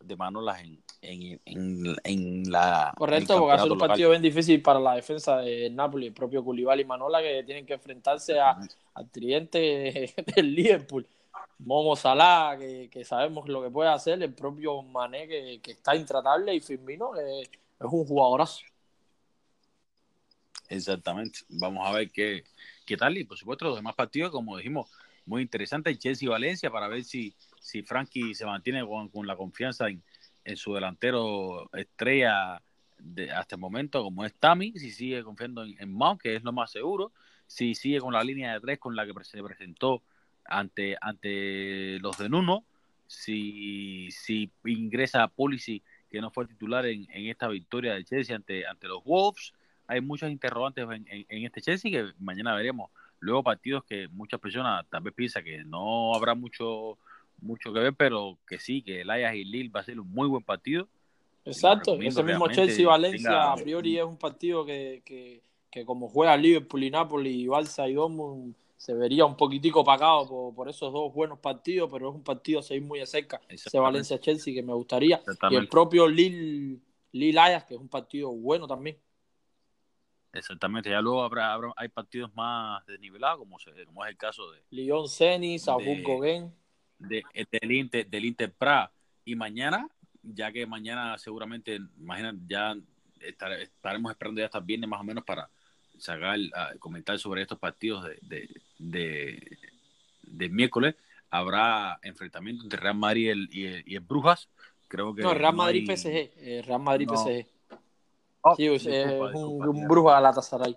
de Manolas en, en, en, la. Correcto, porque hace un partido bien difícil para la defensa de Napoli, el propio Culibal y Manola, que tienen que enfrentarse a, al triente del Liverpool. Momo Salah, que, que, sabemos lo que puede hacer, el propio Mané, que, que está intratable, y Firmino, que es un jugadorazo. Exactamente. Vamos a ver qué, qué tal. Y por supuesto, los demás partidos, como dijimos, muy interesantes. Chelsea Valencia, para ver si si Frankie se mantiene con, la confianza en, su delantero estrella de, hasta el momento, como es Tami, si sigue confiando en, en Mount, que es lo más seguro, si sigue con la línea de tres con la que se presentó ante, ante los de Nuno, si, si ingresa a Policy, que no fue titular en, esta victoria de Chelsea ante, ante los Wolves, hay muchas interrogantes en, en, este Chelsea que mañana veremos. Luego partidos que muchas personas tal vez piensan que no habrá mucho mucho que ver, pero que sí, que el Ajax y Lille va a ser un muy buen partido. Exacto, ese mismo Chelsea-Valencia a priori es un partido que, que, que, como juega Liverpool y Napoli y Barça y Dortmund se vería un poquitico pagado por, por, esos dos buenos partidos, pero es un partido a seguir muy de cerca, ese Valencia-Chelsea que me gustaría, y el propio Lille, Lille Ajax, que es un partido bueno también. Exactamente, ya luego habrá, habrá hay partidos más desnivelados, como, como es el caso de Lyon Cenis, Sabun Gauguin de, del, Inter, del Inter Pra. Y mañana, ya que mañana seguramente, imagina, ya estaremos esperando ya hasta viernes más o menos para sacar, a comentar sobre estos partidos de, de, de, miércoles. Habrá enfrentamiento entre Real Madrid y el, y el, Brujas. Creo que no, Real Madrid PSG. Eh, Real Madrid PSG. Oh, sí, es un, un Brujas Galatasaray.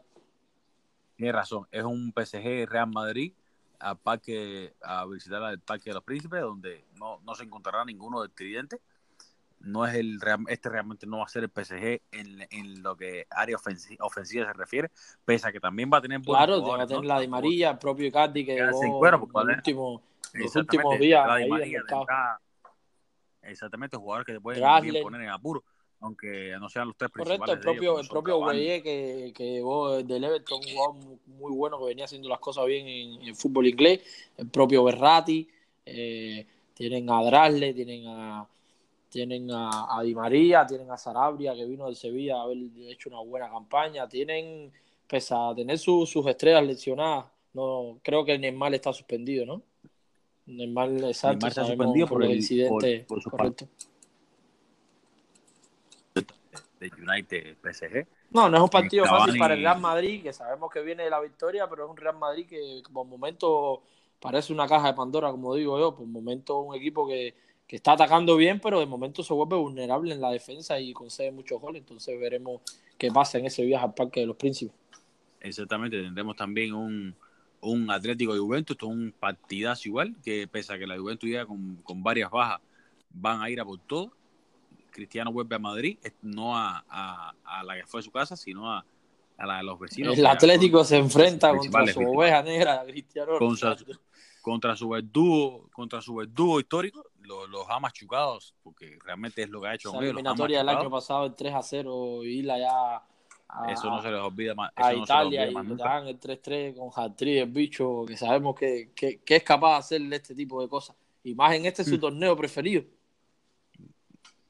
Tienes razón, es un PSG Real Madrid a parque, a visitar el Parque de los Príncipes, donde no, no se encontrará ninguno del tridente. No es el este realmente no va a ser el PSG en, en lo que área ofensiva, ofensiva, se refiere, pese a que también va a tener Claro, va a tener la de María, el propio Icardi que llegó en último, los últimos días ahí Exactamente, jugadores que te pueden poner en apuro aunque no sean los tres Correcto, el propio, el propio Gueye que, que llegó del Everton, un jugador muy, bueno que venía haciendo las cosas bien en, el fútbol inglés, el propio Berrati, eh, tienen a Drasle, tienen a tienen a, a, Di María, tienen a Sarabria que vino del Sevilla a haber hecho una buena campaña, tienen, pese a tener sus sus lesionadas, no creo que el Neymar está suspendido, ¿no? Neymar, exacto, está suspendido por, el incidente, por, correcto de United PSG. No, no es un partido fácil para el Real Madrid, que sabemos que viene de la victoria, pero es un Real Madrid que por momento parece una caja de Pandora, como digo yo, por momento un equipo que, que está atacando bien, pero de momento se vuelve vulnerable en la defensa y concede muchos goles, entonces veremos qué pasa en ese viaje al Parque de los Príncipes. Exactamente, tendremos también un, un Atlético de Juventus, un partidazo igual, que pese a que la Juventus llega con, con varias bajas, van a ir a por todo Cristiano vuelve a Madrid, no a, a, la que fue su casa, sino a, a la de los vecinos. El Atlético se enfrenta contra su oveja negra, Cristiano. Contra, contra, su verdugo, contra su verdugo histórico, los, los ha machucado, porque realmente es lo que ha hecho. La eliminatoria del año pasado, el 3 a 0, y la ya a, eso no se les olvida más. A Italia y dan el 3-3 con Hatri, el bicho, que sabemos que, que, que, es capaz de hacerle este tipo de cosas. Y más en este su mm. torneo preferido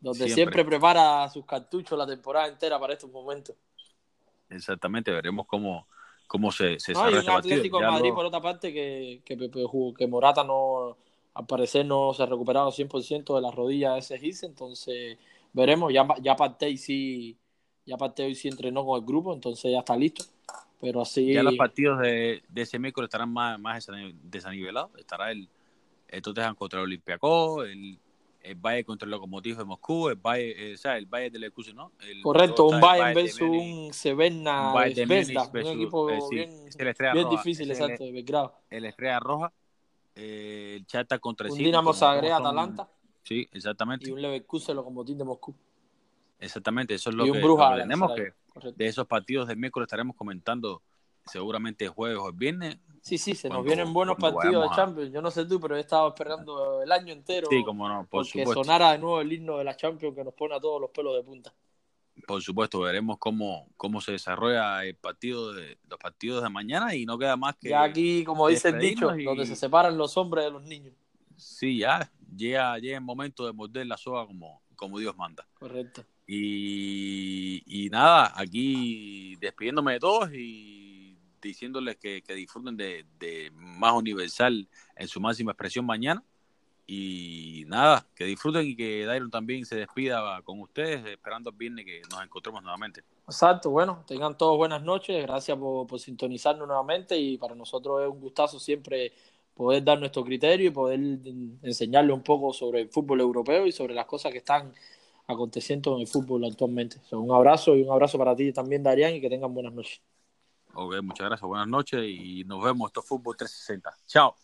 donde siempre. prepara sus cartuchos la temporada entera para estos momentos. Exactamente, veremos cómo, cómo se, se no, hay un Atlético de Madrid, por otra parte, que, que, que, Morata no, al parecer no se ha recuperado 100% de la rodilla de ese gis, entonces veremos, ya, ya parte sí, ya parte hoy sí entrenó con el grupo, entonces ya está listo. Pero así... Ya los partidos de, de ese miércoles estarán más, más desanivelados, estará el, el Tottenham contra el Olympiacos, el el Valle contra el Lokomotiv de Moscú, el Valle, eh, el Valle de Leverkusen, ¿no? El, Correcto, un Bayern versus un Severna Zvezda, un equipo eh, sí, bien, bien difícil, exacto, de Belgrado. El Estrella Roja, eh, el Chata contra el Un Dinamo Zagreb, Atalanta. Sí, exactamente. Y un Leverkusen Lokomotiv de Moscú. Exactamente, eso es lo y que, un Bruja, tenemos que de esos partidos del miércoles estaremos comentando seguramente jueves o el viernes Sí, sí, se nos vienen buenos partidos de Champions. Yo no sé tú, pero he estado esperando el año entero. Sí, como no, por porque sonara de nuevo el himno de la Champions que nos pone a todos los pelos de punta. Por supuesto, veremos cómo, cómo se desarrolla el partido de los partidos de mañana y no queda más que. Ya aquí, como dice el dicho, donde se separan los hombres de los niños. Sí, ya llega, llega el momento de morder la soga como, como Dios manda. Correcto. Y, y nada, aquí despidiéndome de todos y diciéndoles que, disfruten de, más universal en su máxima expresión mañana. Y nada, que disfruten y que Dairon también se despida con ustedes, esperando el viernes que nos encontremos nuevamente. Exacto, bueno, tengan todos buenas noches, gracias por, por sintonizarnos nuevamente y para nosotros es un gustazo siempre poder dar nuestro criterio y poder enseñarle un poco sobre el fútbol europeo y sobre las cosas que están aconteciendo en el fútbol actualmente. un abrazo y un abrazo para ti también, Darían, y que tengan buenas noches. Ok, muchas gracias, buenas noches y nos vemos. Esto es Fútbol 360. Chao.